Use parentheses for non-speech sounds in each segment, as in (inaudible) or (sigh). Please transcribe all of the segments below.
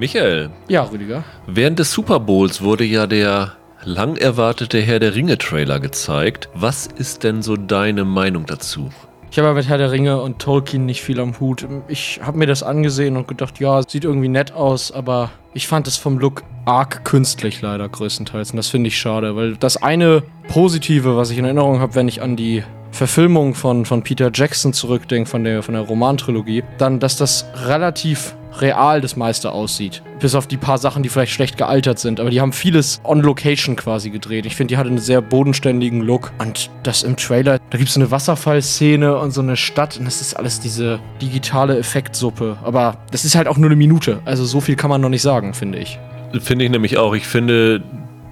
Michael. Ja, Rüdiger. Während des Super Bowls wurde ja der lang erwartete Herr der Ringe Trailer gezeigt. Was ist denn so deine Meinung dazu? Ich habe mit Herr der Ringe und Tolkien nicht viel am Hut. Ich habe mir das angesehen und gedacht, ja, sieht irgendwie nett aus, aber ich fand es vom Look arg künstlich leider größtenteils. Und das finde ich schade, weil das eine Positive, was ich in Erinnerung habe, wenn ich an die Verfilmung von, von Peter Jackson zurückdenke, von der, von der Romantrilogie, dann, dass das relativ real das meiste aussieht. Bis auf die paar Sachen, die vielleicht schlecht gealtert sind. Aber die haben vieles on Location quasi gedreht. Ich finde, die hatte einen sehr bodenständigen Look. Und das im Trailer, da gibt es eine Wasserfallszene und so eine Stadt. Und das ist alles diese digitale Effektsuppe. Aber das ist halt auch nur eine Minute. Also so viel kann man noch nicht sagen, finde ich. Finde ich nämlich auch. Ich finde,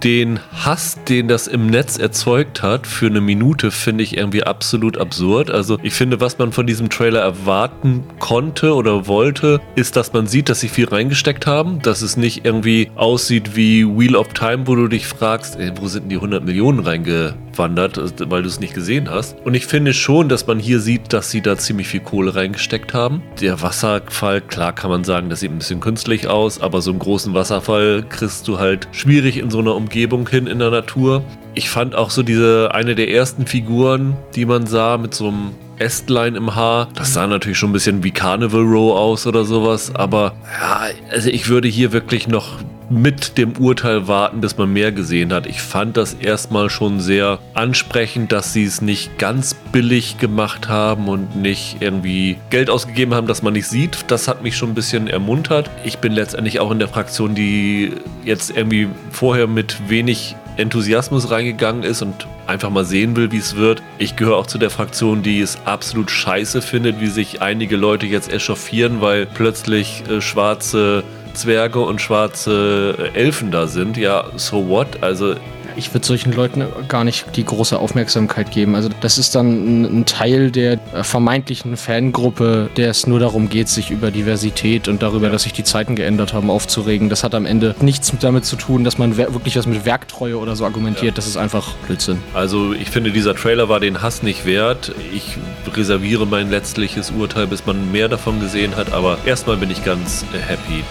den Hass, den das im Netz erzeugt hat, für eine Minute, finde ich irgendwie absolut absurd. Also ich finde, was man von diesem Trailer erwarten konnte oder wollte, ist, dass man sieht, dass sie viel reingesteckt haben, dass es nicht irgendwie aussieht wie Wheel of Time, wo du dich fragst, ey, wo sind denn die 100 Millionen reingewandert, weil du es nicht gesehen hast. Und ich finde schon, dass man hier sieht, dass sie da ziemlich viel Kohle reingesteckt haben. Der Wasserfall, klar kann man sagen, das sieht ein bisschen künstlich aus, aber so einen großen Wasserfall kriegst du halt schwierig in so einer Umgebung hin in der Natur. Ich fand auch so diese, eine der ersten Figuren, die man sah, mit so einem Ästlein im Haar. Das sah natürlich schon ein bisschen wie Carnival Row aus oder sowas. Aber ja, also ich würde hier wirklich noch mit dem Urteil warten, bis man mehr gesehen hat. Ich fand das erstmal schon sehr ansprechend, dass sie es nicht ganz billig gemacht haben und nicht irgendwie Geld ausgegeben haben, das man nicht sieht. Das hat mich schon ein bisschen ermuntert. Ich bin letztendlich auch in der Fraktion, die jetzt irgendwie vorher mit wenig Enthusiasmus reingegangen ist und einfach mal sehen will, wie es wird. Ich gehöre auch zu der Fraktion, die es absolut scheiße findet, wie sich einige Leute jetzt echauffieren, weil plötzlich äh, schwarze Zwerge und schwarze Elfen da sind, ja, so what? Also ich würde solchen Leuten gar nicht die große Aufmerksamkeit geben. Also das ist dann ein, Teil der vermeintlichen Fangruppe, der es nur darum geht, sich über Diversität und darüber, dass sich die Zeiten geändert haben, aufzuregen. Das hat am Ende nichts damit zu tun, dass man wirklich was mit Werktreue oder so argumentiert. Ja. Das ist einfach Blödsinn. Also ich finde, dieser Trailer war den Hass nicht wert. Ich reserviere mein letztliches Urteil, bis man mehr davon gesehen hat. Aber erstmal bin ich ganz happy.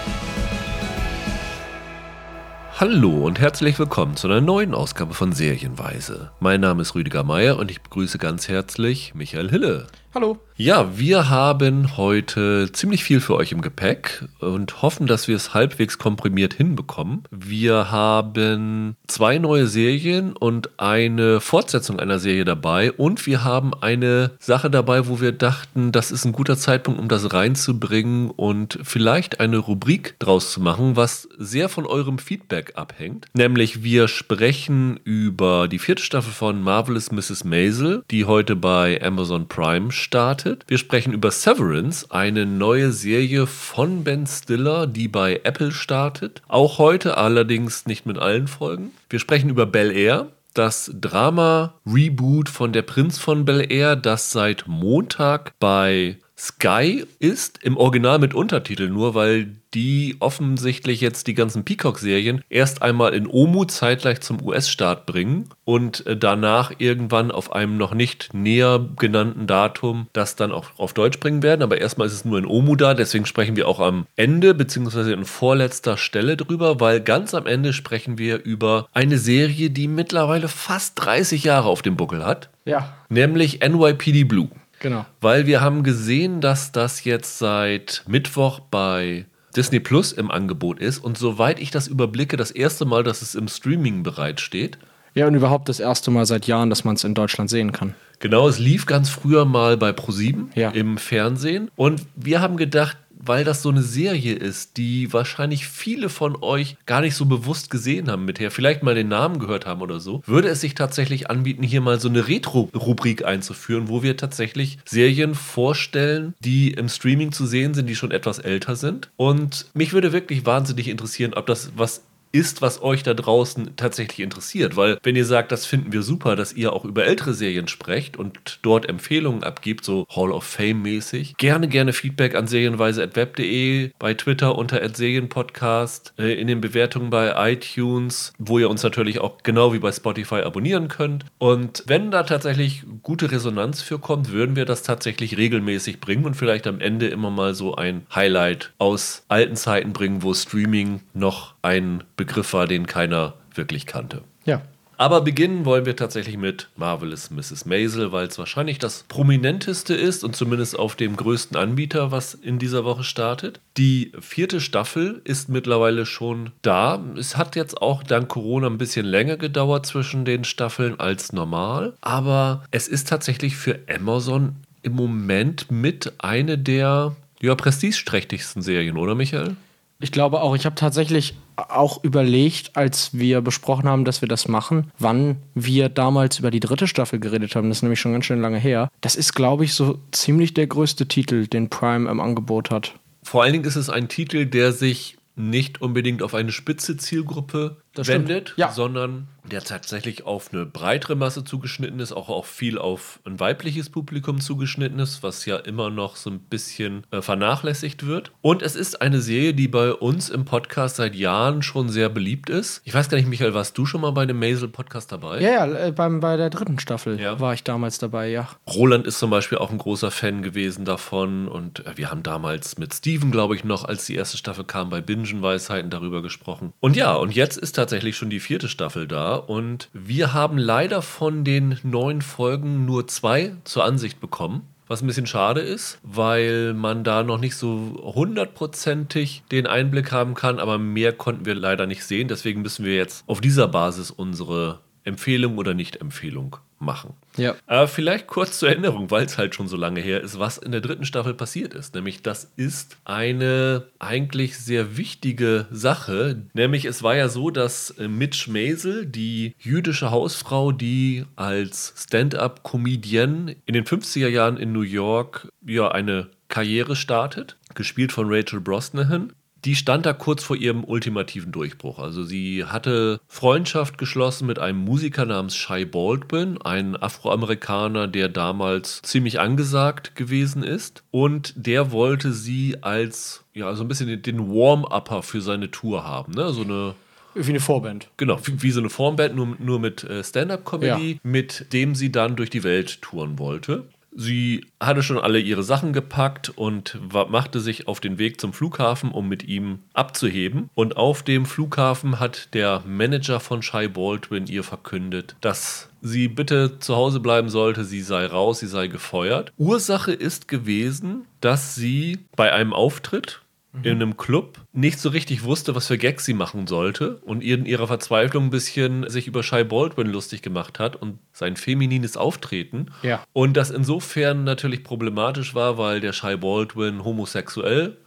Hallo und herzlich willkommen zu einer neuen Ausgabe von Serienweise. Mein Name ist Rüdiger Meier und ich begrüße ganz herzlich Michael Hille. Hallo. Ja, wir haben heute ziemlich viel für euch im Gepäck und hoffen, dass wir es halbwegs komprimiert hinbekommen. Wir haben zwei neue Serien und eine Fortsetzung einer Serie dabei und wir haben eine Sache dabei, wo wir dachten, das ist ein guter Zeitpunkt, um das reinzubringen und vielleicht eine Rubrik draus zu machen, was sehr von eurem Feedback abhängt. Nämlich wir sprechen über die vierte Staffel von Marvelous Mrs. Maisel, die heute bei Amazon Prime startet. Wir sprechen über Severance, eine neue Serie von Ben Stiller, die bei Apple startet. Auch heute allerdings nicht mit allen Folgen. Wir sprechen über Bel Air, das Drama-Reboot von Der Prinz von Bel Air, das seit Montag bei Sky ist, im Original mit Untertitel nur, weil die offensichtlich jetzt die ganzen Peacock-Serien erst einmal in Omu zeitgleich zum US-Start bringen und äh, danach irgendwann auf einem noch nicht näher genannten Datum das dann auch auf Deutsch bringen werden. Aber erstmal ist es nur in Omu da, deswegen sprechen wir auch am Ende beziehungsweise in vorletzter Stelle drüber, weil ganz am Ende sprechen wir über eine Serie, die mittlerweile fast 30 Jahre auf dem Buckel hat. Ja. Nämlich NYPD Blue. Genau. Weil wir haben gesehen, dass das jetzt seit Mittwoch bei Disney Plus im Angebot ist und soweit ich das überblicke, das erste Mal, dass es im Streaming bereitsteht. Ja, und überhaupt das erste Mal seit Jahren, dass man es in Deutschland sehen kann. Genau, es lief ganz früher mal bei ProSieben ja. im Fernsehen und wir haben gedacht, weil das so eine Serie ist, die wahrscheinlich viele von euch gar nicht so bewusst gesehen haben mit her, vielleicht mal den Namen gehört haben oder so, würde es sich tatsächlich anbieten, hier mal so eine Retro-Rubrik einzuführen, wo wir tatsächlich Serien vorstellen, die im Streaming zu sehen sind, die schon etwas älter sind. Und mich würde wirklich wahnsinnig interessieren, ob das was ist, was euch da draußen tatsächlich interessiert. Weil wenn ihr sagt, das finden wir super, dass ihr auch über ältere Serien sprecht und dort Empfehlungen abgibt, so Hall of Fame mäßig, gerne, gerne Feedback an serienweise.web.de, bei Twitter unter Serienpodcast, äh, in den Bewertungen bei iTunes, wo ihr uns natürlich auch genau wie bei Spotify abonnieren könnt. Und wenn da tatsächlich gute Resonanz für kommt, würden wir das tatsächlich regelmäßig bringen und vielleicht am Ende immer mal so ein Highlight aus alten Zeiten bringen, wo Streaming noch ein Begriff war, den keiner wirklich kannte. Ja. Aber beginnen wollen wir tatsächlich mit Marvelous Mrs. Maisel, weil es wahrscheinlich das prominenteste ist und zumindest auf dem größten Anbieter, was in dieser Woche startet. Die vierte Staffel ist mittlerweile schon da. Es hat jetzt auch dank Corona ein bisschen länger gedauert zwischen den Staffeln als normal, aber es ist tatsächlich für Amazon im Moment mit eine der ja, prestigeträchtigsten Serien, oder Michael? Ich glaube auch, ich habe tatsächlich auch überlegt, als wir besprochen haben, dass wir das machen, wann wir damals über die dritte Staffel geredet haben. Das ist nämlich schon ganz schön lange her. Das ist, glaube ich, so ziemlich der größte Titel, den Prime im Angebot hat. Vor allen Dingen ist es ein Titel, der sich nicht unbedingt auf eine spitze Zielgruppe. Wendet, Ja. sondern der tatsächlich auf eine breitere Masse zugeschnitten ist, auch, auch viel auf ein weibliches Publikum zugeschnitten ist, was ja immer noch so ein bisschen äh, vernachlässigt wird. Und es ist eine Serie, die bei uns im Podcast seit Jahren schon sehr beliebt ist. Ich weiß gar nicht, Michael, warst du schon mal bei dem Maisel-Podcast dabei? Ja, ja, äh, beim, bei der dritten Staffel Ja. war ich damals dabei, ja. Roland ist zum Beispiel auch ein großer Fan gewesen davon und äh, wir haben damals mit Steven, glaube ich, noch, als die erste Staffel kam, bei Bingen-Weisheiten darüber gesprochen. Und ja, und jetzt ist tatsächlich schon die vierte Staffel da und wir haben leider von den neun Folgen nur zwei zur Ansicht bekommen. Was ein bisschen schade ist, weil man da noch nicht so hundertprozentig den Einblick haben kann, aber mehr konnten wir leider nicht sehen. Deswegen müssen wir jetzt auf dieser Basis unsere Empfehlung oder Nicht-Empfehlung machen. Ja. Aber vielleicht kurz zur Erinnerung, weil es halt schon so lange her ist, was in der dritten Staffel passiert ist. Nämlich, das ist eine eigentlich sehr wichtige Sache. Nämlich, es war ja so, dass äh, Mitch Maisel, die jüdische Hausfrau, die als Stand-up-Comedian in den 50er Jahren in New York ja eine Karriere startet, gespielt von Rachel Brosnahan, die stand da kurz vor ihrem ultimativen Durchbruch. Also sie hatte Freundschaft geschlossen mit einem Musiker namens Shai Baldwin, ein Afroamerikaner, der damals ziemlich angesagt gewesen ist. Und der wollte sie als, ja, so ein bisschen den- Warm-Upper für seine Tour haben. Ne? So eine Wie eine Vorband. Genau, wie, wie so eine Formband, nur, nur mit äh, Stand-up-Comedy, mit dem sie dann durch die Welt touren wollte. Sie hatte schon alle ihre Sachen gepackt und machte sich auf den Weg zum Flughafen, um mit ihm abzuheben. Und auf dem Flughafen hat der Manager von Shai Baldwin ihr verkündet, dass sie bitte zu Hause bleiben sollte, sie sei raus, sie sei gefeuert. Ursache ist gewesen, dass sie bei einem Auftritt in einem Club nicht so richtig wusste, was für Gags sie machen sollte und in ihrer Verzweiflung ein bisschen sich über Shai Baldwin lustig gemacht hat und sein feminines Auftreten. Ja. Und das insofern natürlich problematisch war, weil der Shai Baldwin homosexuell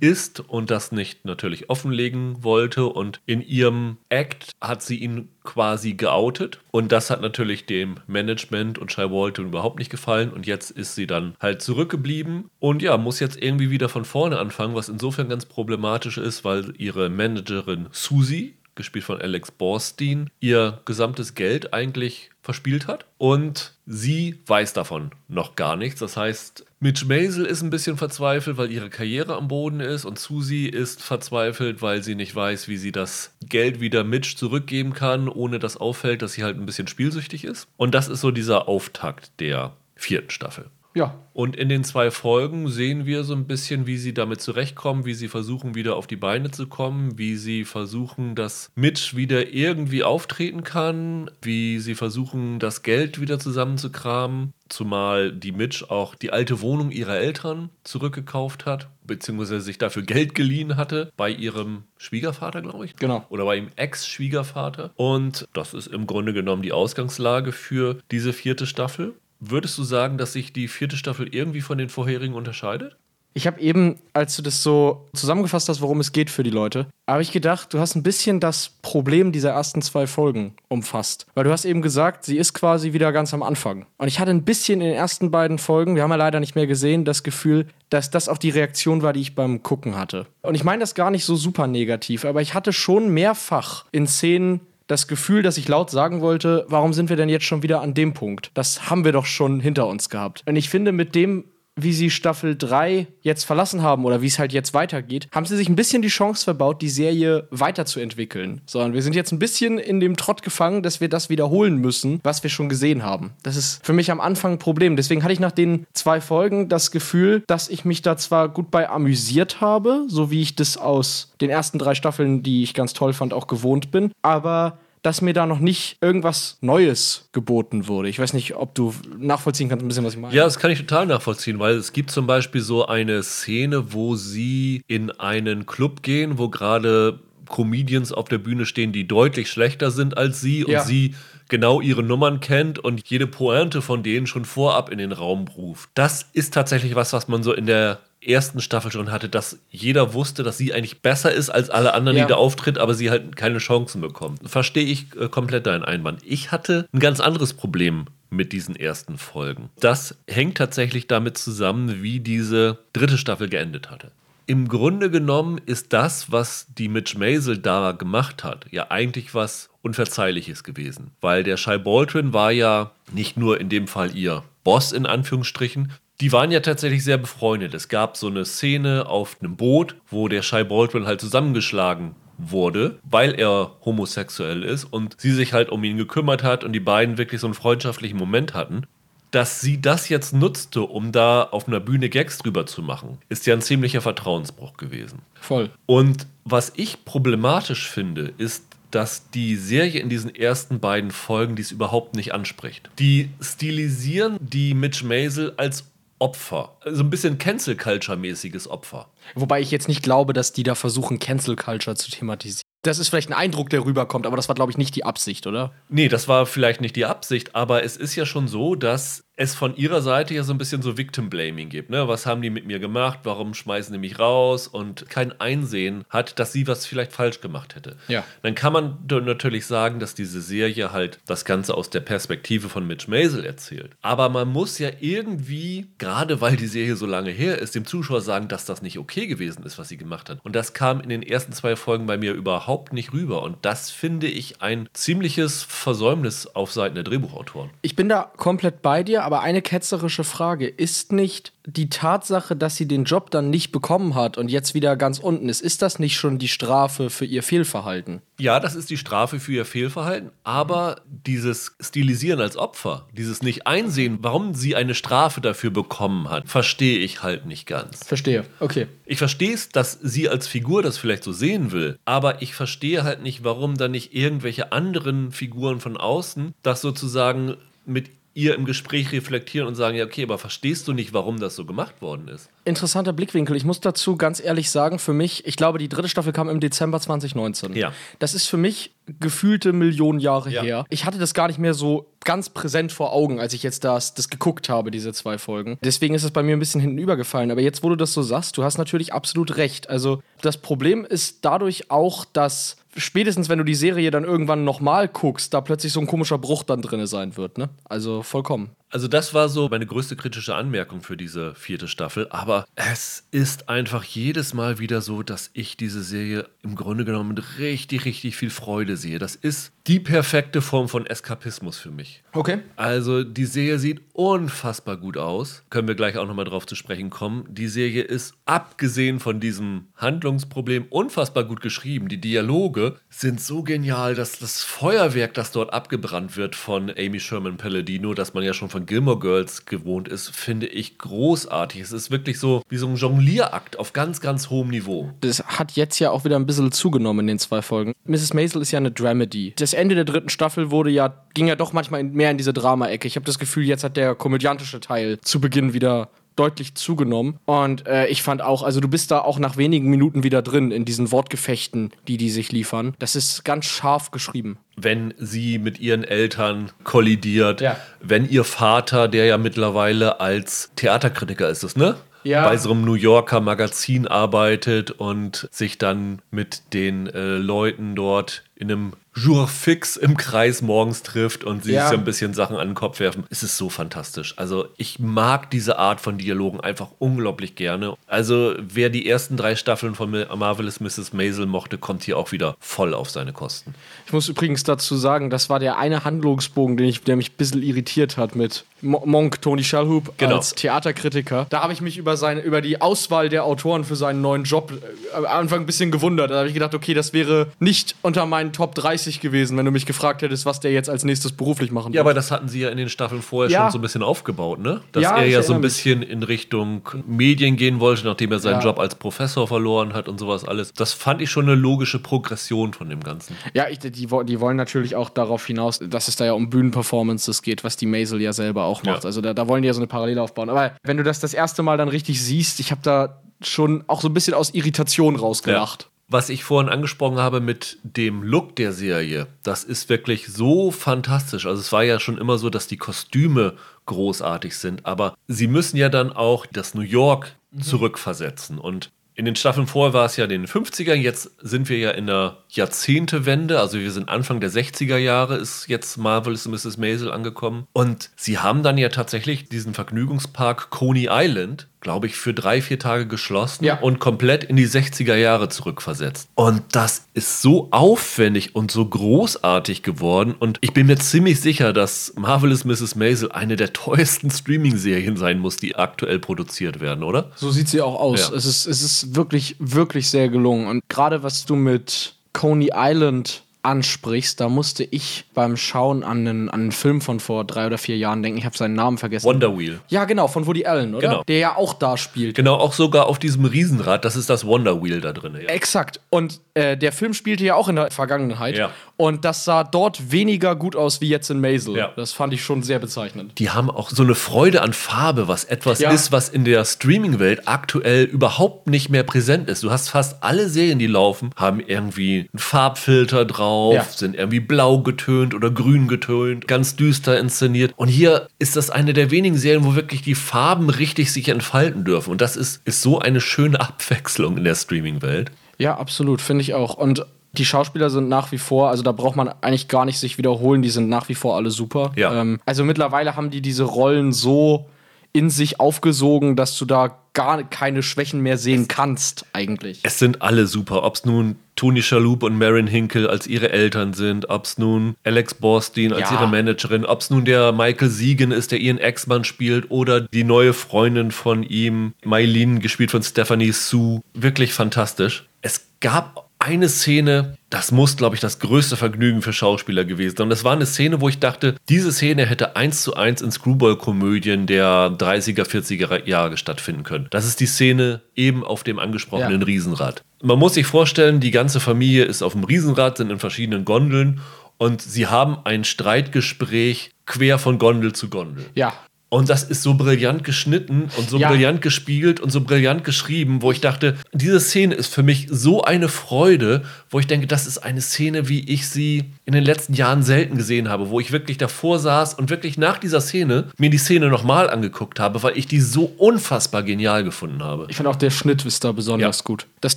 ist und das nicht natürlich offenlegen wollte. Und in ihrem Act hat sie ihn quasi geoutet. Und das hat natürlich dem Management und Shai Baldwin überhaupt nicht gefallen. Und jetzt ist sie dann halt zurückgeblieben und ja, muss jetzt irgendwie wieder von vorne anfangen, was insofern ganz problematisch ist, weil ihre Managerin Susie, gespielt von Alex Borstein, ihr gesamtes Geld eigentlich verspielt hat. Und sie weiß davon noch gar nichts. Das heißt, Mitch Maisel ist ein bisschen verzweifelt, weil ihre Karriere am Boden ist. Und Susie ist verzweifelt, weil sie nicht weiß, wie sie das Geld wieder Mitch zurückgeben kann, ohne dass auffällt, dass sie halt ein bisschen spielsüchtig ist. Und das ist so dieser Auftakt der vierten Staffel. Ja. Und in den zwei Folgen sehen wir so ein bisschen, wie sie damit zurechtkommen, wie sie versuchen, wieder auf die Beine zu kommen, wie sie versuchen, dass Mitch wieder irgendwie auftreten kann, wie sie versuchen, das Geld wieder zusammenzukramen. Zumal die Mitch auch die alte Wohnung ihrer Eltern zurückgekauft hat, beziehungsweise sich dafür Geld geliehen hatte bei ihrem Schwiegervater, glaube ich. Genau. Oder bei ihrem Ex-Schwiegervater. Und das ist im Grunde genommen die Ausgangslage für diese vierte Staffel. Würdest du sagen, dass sich die vierte Staffel irgendwie von den vorherigen unterscheidet? Ich habe eben, als du das so zusammengefasst hast, worum es geht für die Leute, habe ich gedacht, du hast ein bisschen das Problem dieser ersten zwei Folgen umfasst. Weil du hast eben gesagt, sie ist quasi wieder ganz am Anfang. Und ich hatte ein bisschen in den ersten beiden Folgen, wir haben ja leider nicht mehr gesehen, das Gefühl, dass das auch die Reaktion war, die ich beim Gucken hatte. Und ich meine das gar nicht so super negativ, aber ich hatte schon mehrfach in Szenen das Gefühl, dass ich laut sagen wollte, warum sind wir denn jetzt schon wieder an dem Punkt? Das haben wir doch schon hinter uns gehabt. Und ich finde, mit dem wie sie Staffel 3 jetzt verlassen haben oder wie es halt jetzt weitergeht, haben sie sich ein bisschen die Chance verbaut, die Serie weiterzuentwickeln. Sondern wir sind jetzt ein bisschen in dem Trott gefangen, dass wir das wiederholen müssen, was wir schon gesehen haben. Das ist für mich am Anfang ein Problem. Deswegen hatte ich nach den zwei Folgen das Gefühl, dass ich mich da zwar gut bei amüsiert habe, so wie ich das aus den ersten drei Staffeln, die ich ganz toll fand, auch gewohnt bin, aber dass mir da noch nicht irgendwas Neues geboten wurde. Ich weiß nicht, ob du nachvollziehen kannst, ein bisschen, was ich meine. Ja, das kann ich total nachvollziehen, weil es gibt zum Beispiel so eine Szene, wo sie in einen Club gehen, wo gerade Comedians auf der Bühne stehen, die deutlich schlechter sind als sie und Ja. sie genau ihre Nummern kennt und jede Pointe von denen schon vorab in den Raum ruft. Das ist tatsächlich was, was man so in der ersten Staffel schon hatte, dass jeder wusste, dass sie eigentlich besser ist als alle anderen, Ja. die da auftritt, aber sie halt keine Chancen bekommt. Verstehe ich äh, komplett deinen Einwand. Ich hatte ein ganz anderes Problem mit diesen ersten Folgen. Das hängt tatsächlich damit zusammen, wie diese dritte Staffel geendet hatte. Im Grunde genommen ist das, was die Mitch Maisel da gemacht hat, ja eigentlich was Unverzeihliches gewesen. Weil der Shai Baldwin war ja nicht nur in dem Fall ihr Boss in Anführungsstrichen, die waren ja tatsächlich sehr befreundet. Es gab so eine Szene auf einem Boot, wo der Shai Baldwin halt zusammengeschlagen wurde, weil er homosexuell ist und sie sich halt um ihn gekümmert hat und die beiden wirklich so einen freundschaftlichen Moment hatten. Dass sie das jetzt nutzte, um da auf einer Bühne Gags drüber zu machen, ist ja ein ziemlicher Vertrauensbruch gewesen. Voll. Und was ich problematisch finde, ist, dass die Serie in diesen ersten beiden Folgen dies überhaupt nicht anspricht. Die stilisieren die Mitch Maisel als Opfer. So ein bisschen Cancel-Culture-mäßiges Opfer. Wobei ich jetzt nicht glaube, dass die da versuchen, Cancel Culture zu thematisieren. Das ist vielleicht ein Eindruck, der rüberkommt, aber das war, glaube ich, nicht die Absicht, oder? Nee, das war vielleicht nicht die Absicht, aber es ist ja schon so, dass es von ihrer Seite ja so ein bisschen so Victim-Blaming gibt. Ne? Was haben die mit mir gemacht? Warum schmeißen die mich raus? Und kein Einsehen hat, dass sie was vielleicht falsch gemacht hätte. Ja. Dann kann man natürlich sagen, dass diese Serie halt das Ganze aus der Perspektive von Mitch Maisel erzählt. Aber man muss ja irgendwie, gerade weil die Serie so lange her ist, dem Zuschauer sagen, dass das nicht okay gewesen ist, was sie gemacht hat. Und das kam in den ersten zwei Folgen bei mir überhaupt nicht rüber. Und das finde ich ein ziemliches Versäumnis auf Seiten der Drehbuchautoren. Ich bin da komplett bei dir, aber eine ketzerische Frage. Ist nicht die Tatsache, dass sie den Job dann nicht bekommen hat und jetzt wieder ganz unten ist, ist das nicht schon die Strafe für ihr Fehlverhalten? Ja, das ist die Strafe für ihr Fehlverhalten, aber dieses Stilisieren als Opfer, dieses nicht einsehen, warum sie eine Strafe dafür bekommen hat, verstehe ich halt nicht ganz. Verstehe. Okay. Ich verstehe es, dass sie als Figur das vielleicht so sehen will, aber ich verstehe halt nicht, warum dann nicht irgendwelche anderen Figuren von außen das sozusagen mit ihr im Gespräch reflektieren und sagen, ja, okay, aber verstehst du nicht, warum das so gemacht worden ist? Interessanter Blickwinkel. Ich muss dazu ganz ehrlich sagen, für mich, ich glaube, die dritte Staffel kam im Dezember 2019. Ja. Das ist für mich gefühlte Millionen Jahre Ja. her. Ich hatte das gar nicht mehr so ganz präsent vor Augen, als ich jetzt das, das geguckt habe, diese zwei Folgen. Deswegen ist es bei mir ein bisschen hinten übergefallen. Aber jetzt, wo du das so sagst, du hast natürlich absolut recht. Also das Problem ist dadurch auch, dass spätestens, wenn du die Serie dann irgendwann nochmal guckst, da plötzlich so ein komischer Bruch dann drin sein wird. Ne? Also vollkommen. Also das war so meine größte kritische Anmerkung für diese vierte Staffel. Aber es ist einfach jedes Mal wieder so, dass ich diese Serie im Grunde genommen mit richtig, richtig viel Freude sehe. Das ist die perfekte Form von Eskapismus für mich. Okay. Also die Serie sieht unfassbar gut aus. Können wir gleich auch nochmal drauf zu sprechen kommen. Die Serie ist abgesehen von diesem Handlungsproblem unfassbar gut geschrieben. Die Dialoge sind so genial, dass das Feuerwerk, das dort abgebrannt wird von Amy Sherman Palladino, das man ja schon von Gilmore Girls gewohnt ist, finde ich großartig. Es ist wirklich so wie so ein Jonglierakt auf ganz, ganz hohem Niveau. Das hat jetzt ja auch wieder ein bisschen zugenommen in den zwei Folgen. Mrs. Maisel ist ja eine Dramedy. Das Ende der dritten Staffel wurde ja, ging ja doch manchmal mehr in diese Drama-Ecke. Ich habe das Gefühl, jetzt hat der komödiantische Teil zu Beginn wieder deutlich zugenommen. Und äh, ich fand auch, also du bist da auch nach wenigen Minuten wieder drin in diesen Wortgefechten, die die sich liefern. Das ist ganz scharf geschrieben. wenn sie mit ihren Eltern kollidiert, Ja. wenn ihr Vater, der ja mittlerweile als Theaterkritiker ist es, ne? Ja. bei so einem New Yorker Magazin arbeitet und sich dann mit den äh, Leuten dort in einem Jour fix im Kreis morgens trifft und sie Ja. sich so ein bisschen Sachen an den Kopf werfen. Es ist so fantastisch. Also ich mag diese Art von Dialogen einfach unglaublich gerne. Also wer die ersten drei Staffeln von Marvelous Mrs. Maisel mochte, kommt hier auch wieder voll auf seine Kosten. Ich muss übrigens dazu sagen, das war der eine Handlungsbogen, den ich, der mich ein bisschen irritiert hat mit Mo- Monk Tony Shalhoub Genau. als Theaterkritiker. Da habe ich mich über, seine, über die Auswahl der Autoren für seinen neuen Job äh, am Anfang ein bisschen gewundert. Da habe ich gedacht, okay, das wäre nicht unter meinen Top 30 gewesen, wenn du mich gefragt hättest, was der jetzt als nächstes beruflich machen Ja, aber das hatten sie ja in den Staffeln vorher Ja. schon so ein bisschen aufgebaut, ne? Dass Ja, er ja so ein erinnere mich. bisschen in Richtung Medien gehen wollte, nachdem er seinen Ja. Job als Professor verloren hat und sowas alles. Das fand ich schon eine logische Progression von dem Ganzen. Ja, ich, die, die wollen natürlich auch darauf hinaus, dass es da ja um Bühnenperformances geht, was die Maisel ja selber auch macht. Also da, da wollen die ja so eine Parallele aufbauen. Aber wenn du das das erste Mal dann richtig siehst, ich habe da schon auch so ein bisschen aus Irritation rausgelacht. Was ich vorhin angesprochen habe mit dem Look der Serie, das ist wirklich so fantastisch. Also es war ja schon immer so, dass die Kostüme großartig sind, aber sie müssen ja dann auch das New York zurückversetzen. Und in den Staffeln vorher war es ja in den 50ern, jetzt sind wir ja in der Jahrzehntewende, also wir sind Anfang der 60er Jahre, ist jetzt Marvelous Mrs. Maisel angekommen. Und sie haben dann ja tatsächlich diesen Vergnügungspark Coney Island, glaube ich, für drei, vier Tage geschlossen Ja. und komplett in die 60er Jahre zurückversetzt. Und das ist so aufwendig und so großartig geworden. Und ich bin mir ziemlich sicher, dass Marvelous Mrs. Maisel eine der teuersten Streaming-Serien sein muss, die aktuell produziert werden, oder? So sieht sie auch aus. Ja. Es, ist, es ist wirklich, wirklich sehr gelungen. Und gerade was du mit Coney Island ansprichst, da musste ich beim Schauen an einen, an einen Film von vor drei oder vier Jahren denken. Ich habe seinen Namen vergessen. Wonder Wheel. ja, genau, von Woody Allen, oder? Genau. Der ja auch da spielt. Genau, auch sogar auf diesem Riesenrad, das ist das Wonder Wheel da drin. Ja. Exakt. Und äh, der Film spielte ja auch in der Vergangenheit. Ja. Und das sah dort weniger gut aus wie jetzt in Maisel. Ja. Das fand ich schon sehr bezeichnend. Die haben auch so eine Freude an Farbe, was etwas Ja. ist, was in der Streaming-Welt aktuell überhaupt nicht mehr präsent ist. Du hast fast alle Serien, die laufen, haben irgendwie einen Farbfilter drauf, Ja. sind irgendwie blau getönt oder grün getönt, ganz düster inszeniert. Und hier ist das eine der wenigen Serien, wo wirklich die Farben richtig sich entfalten dürfen. Und das ist, ist so eine schöne (laughs) Abwechslung in der Streaming-Welt. Ja, absolut, finde ich auch. Und die Schauspieler sind nach wie vor, also da braucht man eigentlich gar nicht sich wiederholen, die sind nach wie vor alle super. Ja. Ähm, also mittlerweile haben die diese Rollen so in sich aufgesogen, dass du da gar keine Schwächen mehr sehen kannst, eigentlich. Es sind alle super, ob es nun Tony Shalhoub und Marin Hinkle als ihre Eltern sind, ob es nun Alex Borstein als Ja. ihre Managerin, ob es nun der Michael Siegen ist, der ihren Ex-Mann spielt, oder die neue Freundin von ihm, Maylin, gespielt von Stephanie Sue. Wirklich fantastisch. Es gab eine Szene, das muss, glaube ich, das größte Vergnügen für Schauspieler gewesen sein. Und das war eine Szene, wo ich dachte, diese Szene hätte eins zu eins in Screwball-Komödien der 30er, 40er Jahre stattfinden können. Das ist die Szene eben auf dem angesprochenen Ja. Riesenrad. Man muss sich vorstellen, die ganze Familie ist auf dem Riesenrad, sind in verschiedenen Gondeln und sie haben ein Streitgespräch quer von Gondel zu Gondel. Ja. Und das ist so brillant geschnitten und so Ja. brillant gespielt und so brillant geschrieben, wo ich dachte, diese Szene ist für mich so eine Freude, wo ich denke, das ist eine Szene, wie ich sie in den letzten Jahren selten gesehen habe, wo ich wirklich davor saß und wirklich nach dieser Szene mir die Szene nochmal angeguckt habe, weil ich die so unfassbar genial gefunden habe. Ich finde auch der Schnitt ist da besonders Ja. gut. Das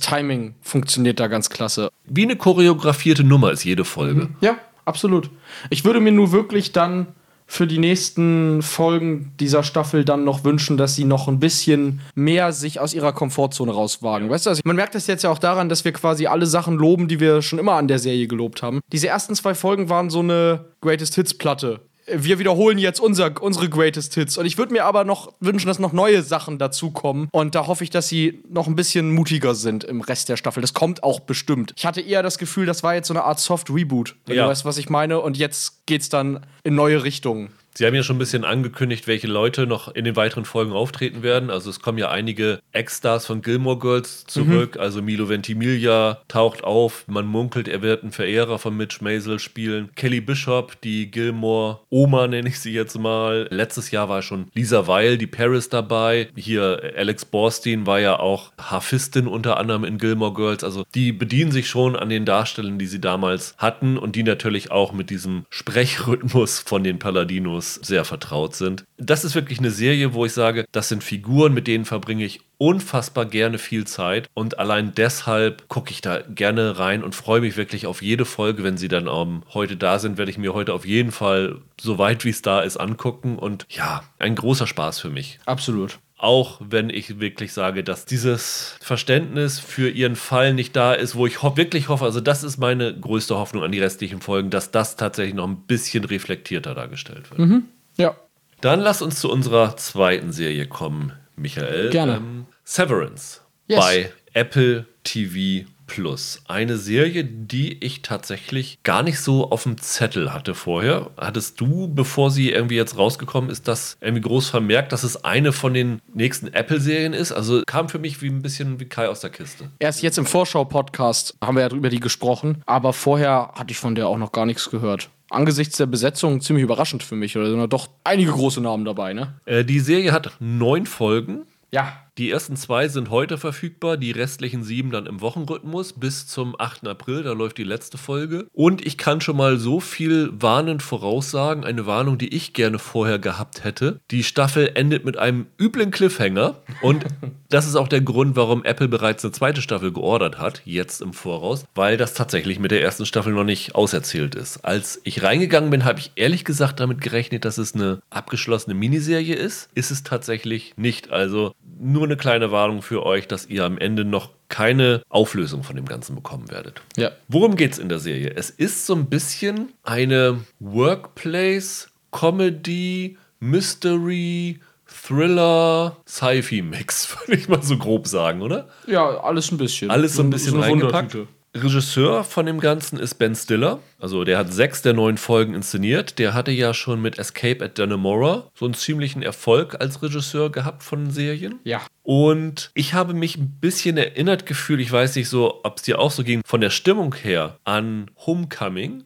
Timing funktioniert da ganz klasse. Wie eine choreografierte Nummer ist jede Folge. Ja, absolut. Ich würde mir nur wirklich dann für die nächsten Folgen dieser Staffel dann noch wünschen, dass sie noch ein bisschen mehr sich aus ihrer Komfortzone rauswagen. Weißt du, also man merkt das jetzt ja auch daran, dass wir quasi alle Sachen loben, die wir schon immer an der Serie gelobt haben. Diese ersten zwei Folgen waren so eine Greatest Hits Platte. Wir wiederholen jetzt unser, unsere Greatest Hits. Und ich würde mir aber noch wünschen, dass noch neue Sachen dazukommen. Und da hoffe ich, dass sie noch ein bisschen mutiger sind im Rest der Staffel. Das kommt auch bestimmt. Ich hatte eher das Gefühl, das war jetzt so eine Art Soft Reboot. Wenn Ja. du weißt, was ich meine. Und jetzt geht's dann in neue Richtungen. Sie haben ja schon ein bisschen angekündigt, welche Leute noch in den weiteren Folgen auftreten werden. Also es kommen ja einige Ex-Stars von Gilmore Girls zurück. Also Milo Ventimiglia taucht auf. Man munkelt, er wird ein Verehrer von Mitch Maisel spielen. Kelly Bishop, die Gilmore Oma nenne ich sie jetzt mal. Letztes Jahr war schon Lisa Weil, die Paris dabei. Hier Alex Borstein war ja auch Hafistin unter anderem in Gilmore Girls. Also die bedienen sich schon an den Darstellern, die sie damals hatten und die natürlich auch mit diesem Sprechrhythmus von den Palladinos Sehr vertraut sind. Das ist wirklich eine Serie, wo ich sage, das sind Figuren, mit denen verbringe ich unfassbar gerne viel Zeit und allein deshalb gucke ich da gerne rein und freue mich wirklich auf jede Folge, wenn sie dann um, heute da sind, werde ich mir heute auf jeden Fall so weit wie es da ist angucken und ja, ein großer Spaß für mich. Absolut. Auch wenn ich wirklich sage, dass dieses Verständnis für ihren Fall nicht da ist, wo ich ho wirklich hoffe, also das ist meine größte Hoffnung an die restlichen Folgen, dass das tatsächlich noch ein bisschen reflektierter dargestellt wird. Mhm. Ja. Dann lass uns zu unserer zweiten Serie kommen, Michael. Gerne. Ähm, Severance Yes. bei Apple TV Plus. Eine Serie, die ich tatsächlich gar nicht so auf dem Zettel hatte vorher. Hattest du, bevor sie irgendwie jetzt rausgekommen ist, das irgendwie groß vermerkt, dass es eine von den nächsten Apple-Serien ist? Also kam für mich wie ein bisschen wie Kai aus der Kiste. Erst jetzt im Vorschau-Podcast haben wir ja über die gesprochen, aber vorher hatte ich von der auch noch gar nichts gehört. Angesichts der Besetzung ziemlich überraschend für mich, oder sind da doch einige große Namen dabei, ne? Äh, die Serie hat neun Folgen. Ja. Die ersten zwei sind heute verfügbar, die restlichen sieben dann im Wochenrhythmus bis zum 8. April, da läuft die letzte Folge. Und ich kann schon mal so viel warnend voraussagen, eine Warnung, die ich gerne vorher gehabt hätte. Die Staffel endet mit einem üblen Cliffhanger und (laughs) das ist auch der Grund, warum Apple bereits eine zweite Staffel geordert hat, jetzt im Voraus, weil das tatsächlich mit der ersten Staffel noch nicht auserzählt ist. Als ich reingegangen bin, habe ich ehrlich gesagt damit gerechnet, dass es eine abgeschlossene Miniserie ist. Ist es tatsächlich nicht. Also nur eine kleine Warnung für euch, dass ihr am Ende noch keine Auflösung von dem Ganzen bekommen werdet. Ja. Worum geht's in der Serie? Es ist so ein bisschen eine Workplace, Comedy, Mystery, Thriller, Sci-Fi-Mix, (laughs) würde ich mal so grob sagen, oder? Ja, alles ein bisschen. Alles so ein bisschen eine reingepackt. Wundertüte. Regisseur von dem Ganzen ist Ben Stiller. Also der hat sechs der neun Folgen inszeniert. Der hatte ja schon mit Escape at Dannemora so einen ziemlichen Erfolg als Regisseur gehabt von Serien. Ja. Und ich habe mich ein bisschen erinnert gefühlt, ich weiß nicht so, ob es dir auch so ging, von der Stimmung her an Homecoming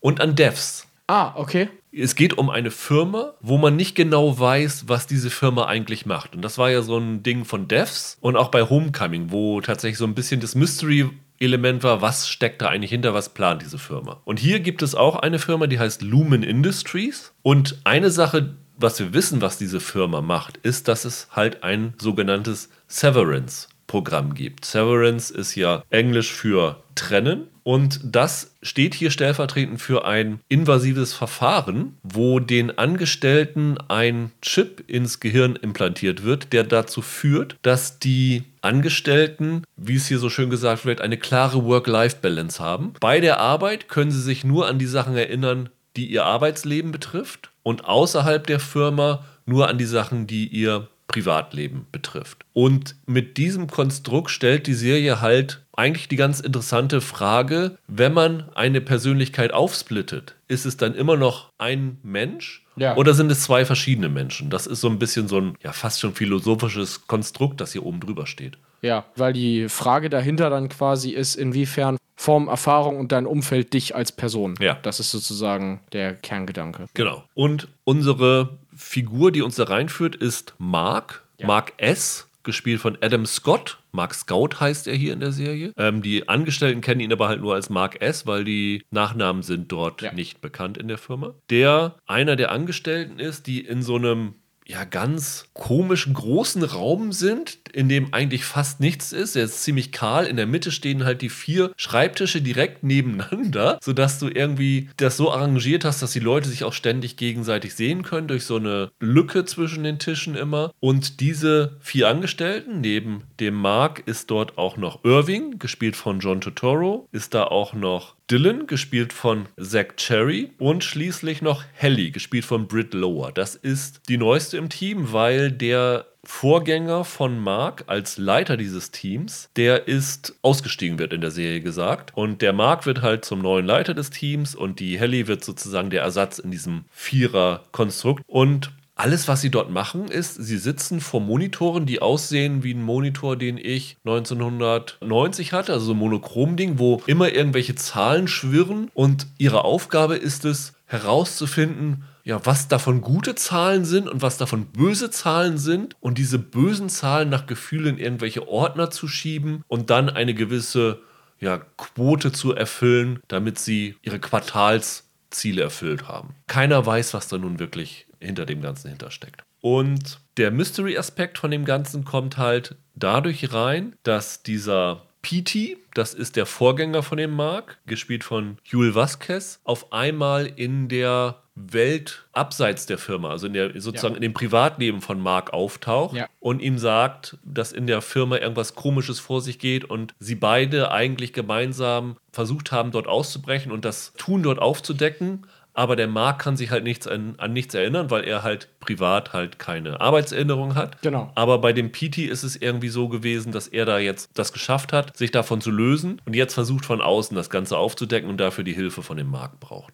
und an Devs. Ah, okay. Es geht um eine Firma, wo man nicht genau weiß, was diese Firma eigentlich macht. Und das war ja so ein Ding von Devs und auch bei Homecoming, wo tatsächlich so ein bisschen das Mystery Element war, was steckt da eigentlich hinter, was plant diese Firma. Und hier gibt es auch eine Firma, die heißt Lumen Industries. Und eine Sache, was wir wissen, was diese Firma macht, ist, dass es halt ein sogenanntes Severance Programm gibt. Severance ist ja Englisch für trennen und das steht hier stellvertretend für ein invasives Verfahren, wo den Angestellten ein Chip ins Gehirn implantiert wird, der dazu führt, dass die Angestellten, wie es hier so schön gesagt wird, eine klare Work-Life-Balance haben. Bei der Arbeit können sie sich nur an die Sachen erinnern, die ihr Arbeitsleben betrifft und außerhalb der Firma nur an die Sachen, die ihr Privatleben betrifft. Und mit diesem Konstrukt stellt die Serie halt eigentlich die ganz interessante Frage, wenn man eine Persönlichkeit aufsplittet, ist es dann immer noch ein Mensch Ja. oder sind es zwei verschiedene Menschen? Das ist so ein bisschen so ein ja fast schon philosophisches Konstrukt, das hier oben drüber steht. Ja, weil die Frage dahinter dann quasi ist, inwiefern Form, Erfahrung und dein Umfeld dich als Person. Ja. Das ist sozusagen der Kerngedanke. Genau. Und unsere Figur, die uns da reinführt, ist Mark. Mark S., gespielt von Adam Scott. Mark Scout heißt er hier in der Serie. Ähm, die Angestellten kennen ihn aber halt nur als Mark S., weil die Nachnamen sind dort Ja. nicht bekannt in der Firma. Der einer der Angestellten ist, die in so einem ja, ganz komischen großen Raum sind, in dem eigentlich fast nichts ist. Er ist ziemlich kahl. In der Mitte stehen halt die vier Schreibtische direkt nebeneinander, sodass du irgendwie das so arrangiert hast, dass die Leute sich auch ständig gegenseitig sehen können, durch so eine Lücke zwischen den Tischen immer. Und diese vier Angestellten, neben dem Mark ist dort auch noch Irving, gespielt von John Totoro, ist da auch noch Dylan, gespielt von Zach Cherry und schließlich noch Helly, gespielt von Britt Lower. Das ist die neueste im Team, weil der Vorgänger von Mark als Leiter dieses Teams, der ist ausgestiegen, wird in der Serie gesagt. Und der Mark wird halt zum neuen Leiter des Teams und die Helly wird sozusagen der Ersatz in diesem Vierer-Konstrukt. Und alles, was sie dort machen, ist, sie sitzen vor Monitoren, die aussehen wie ein Monitor, den ich 1990 hatte, also so ein Monochrom-Ding, wo immer irgendwelche Zahlen schwirren und ihre Aufgabe ist es, herauszufinden, ja, was davon gute Zahlen sind und was davon böse Zahlen sind und diese bösen Zahlen nach Gefühl in irgendwelche Ordner zu schieben und dann eine gewisse ja, Quote zu erfüllen, damit sie ihre Quartals Ziele erfüllt haben. Keiner weiß, was da nun wirklich hinter dem Ganzen hintersteckt. Und der Mystery-Aspekt von dem Ganzen kommt halt dadurch rein, dass dieser PT, das ist der Vorgänger von dem Mark, gespielt von Jule Vasquez, auf einmal in der Welt abseits der Firma, also in der, sozusagen Ja. in dem Privatleben von Mark auftaucht Ja. und ihm sagt, dass in der Firma irgendwas Komisches vor sich geht und sie beide eigentlich gemeinsam versucht haben, dort auszubrechen und das Tun dort aufzudecken. Aber der Mark kann sich halt nichts an, an nichts erinnern, weil er halt privat halt keine Arbeitserinnerung hat. Genau. Aber bei dem PT ist es irgendwie so gewesen, dass er da jetzt das geschafft hat, sich davon zu lösen und jetzt versucht von außen das Ganze aufzudecken und dafür die Hilfe von dem Markt braucht.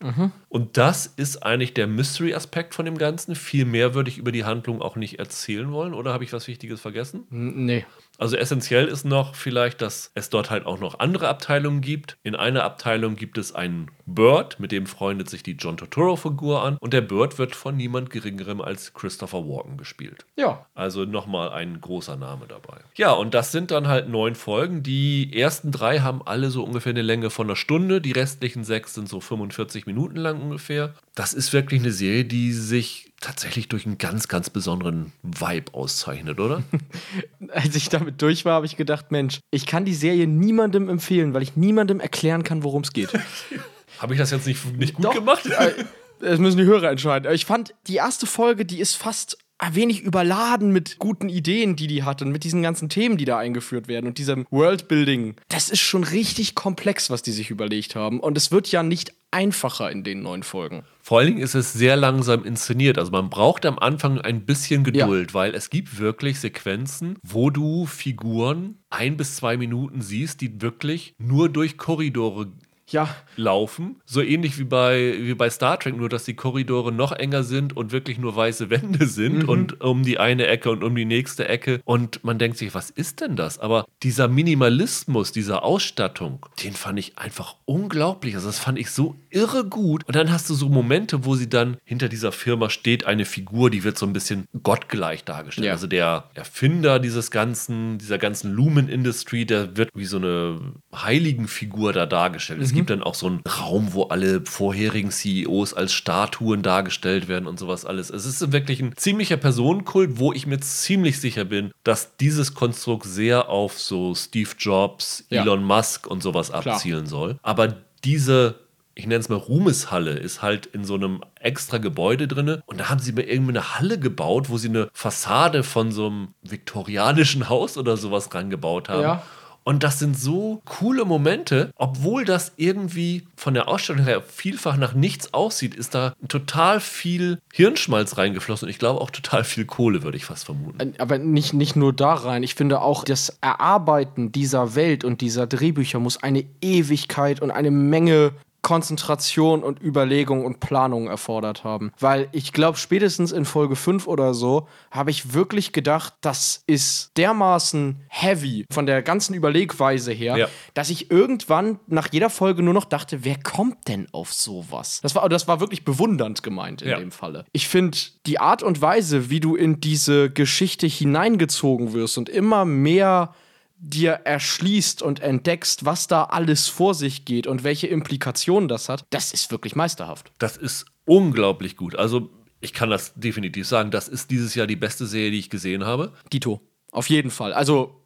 Und das ist eigentlich der Mystery-Aspekt von dem Ganzen. Viel mehr würde ich über die Handlung auch nicht erzählen wollen. Oder habe ich was Wichtiges vergessen? Nee. Also essentiell ist noch vielleicht, dass es dort halt auch noch andere Abteilungen gibt. In einer Abteilung gibt es einen Bird, mit dem freundet sich die John Turturro-Figur an. Und der Bird wird von niemand Geringerem als Christopher Walken gespielt. Ja. Also nochmal ein großer Name dabei. Ja, und das sind dann halt neun Folgen. Die ersten drei haben alle so ungefähr eine Länge von einer Stunde. Die restlichen sechs sind so 45 Minuten lang ungefähr. Das ist wirklich eine Serie, die sich tatsächlich durch einen ganz, ganz besonderen Vibe auszeichnet, oder? (laughs) Als ich damit durch war, habe ich gedacht, Mensch, ich kann die Serie niemandem empfehlen, weil ich niemandem erklären kann, worum es geht. (laughs) Habe ich das jetzt nicht, nicht gut Doch. gemacht? Äh, Das müssen die Hörer entscheiden. Ich fand, die erste Folge, die ist fast ein wenig überladen mit guten Ideen, die die hatten, mit diesen ganzen Themen, die da eingeführt werden und diesem Worldbuilding. Das ist schon richtig komplex, was die sich überlegt haben. Und es wird ja nicht einfacher in den neuen Folgen. Vor allen Dingen ist es sehr langsam inszeniert. Also man braucht am Anfang ein bisschen Geduld, weil es gibt wirklich Sequenzen, wo du Figuren ein bis zwei Minuten siehst, die wirklich nur durch Korridore Ja, laufen. So ähnlich wie bei, wie bei Star Trek, nur dass die Korridore noch enger sind und wirklich nur weiße Wände sind und um die eine Ecke und um die nächste Ecke. Und man denkt sich, was ist denn das? Aber dieser Minimalismus, dieser Ausstattung, den fand ich einfach unglaublich. Also das fand ich so irre gut. Und dann hast du so Momente, wo sie dann hinter dieser Firma steht, eine Figur, die wird so ein bisschen gottgleich dargestellt. Ja. Also der Erfinder dieses ganzen, dieser ganzen Lumen Industry, der wird wie so eine Heiligenfigur da dargestellt. Es gibt dann auch so einen Raum, wo alle vorherigen CEOs als Statuen dargestellt werden und sowas alles. Es ist wirklich ein ziemlicher Personenkult, wo ich mir ziemlich sicher bin, dass dieses Konstrukt sehr auf so Steve Jobs, Ja. Elon Musk und sowas abzielen soll. Aber diese ich nenne es mal Ruhmeshalle, ist halt in so einem extra Gebäude drin. Und da haben sie mir irgendwie eine Halle gebaut, wo sie eine Fassade von so einem viktorianischen Haus oder sowas rangebaut haben. Ja. Und das sind so coole Momente, obwohl das irgendwie von der Ausstellung her vielfach nach nichts aussieht, ist da total viel Hirnschmalz reingeflossen und ich glaube auch total viel Kohle, würde ich fast vermuten. aber nicht, nicht nur da rein. Ich finde auch, das Erarbeiten dieser Welt und dieser Drehbücher muss eine Ewigkeit und eine Menge Konzentration und Überlegung und Planung erfordert haben. Weil ich glaube, spätestens in Folge 5 oder so habe ich wirklich gedacht, das ist dermaßen heavy von der ganzen Überlegweise her, Ja. dass ich irgendwann nach jeder Folge nur noch dachte, wer kommt denn auf sowas? Das war, das war wirklich bewundernd gemeint in Ja. dem Falle. Ich finde die Art und Weise, wie du in diese Geschichte hineingezogen wirst und immer mehr dir erschließt und entdeckst, was da alles vor sich geht und welche Implikationen das hat, das ist wirklich meisterhaft. Das ist unglaublich gut. Also ich kann das definitiv sagen, das ist dieses Jahr die beste Serie, die ich gesehen habe. Dito. Auf jeden Fall. Also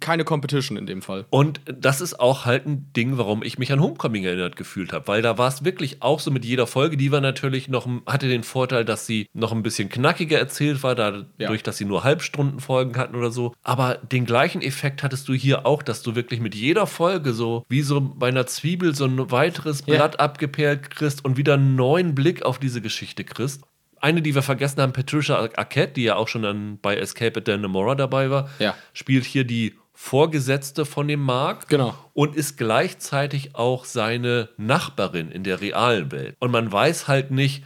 keine Competition in dem Fall. Und das ist auch halt ein Ding, warum ich mich an Homecoming erinnert gefühlt habe, weil da war es wirklich auch so mit jeder Folge, die war natürlich noch, hatte den Vorteil, dass sie noch ein bisschen knackiger erzählt war, dadurch, Ja. dass sie nur Halbstundenfolgen hatten oder so. Aber den gleichen Effekt hattest du hier auch, dass du wirklich mit jeder Folge so, wie so bei einer Zwiebel, so ein weiteres Ja. Blatt abgeperlt kriegst und wieder einen neuen Blick auf diese Geschichte kriegst. Eine, die wir vergessen haben, Patricia Arquette, die ja auch schon dann bei Escape at Dannemora dabei war, Ja. spielt hier die Vorgesetzte von dem Mark Genau. und ist gleichzeitig auch seine Nachbarin in der realen Welt. Und man weiß halt nicht,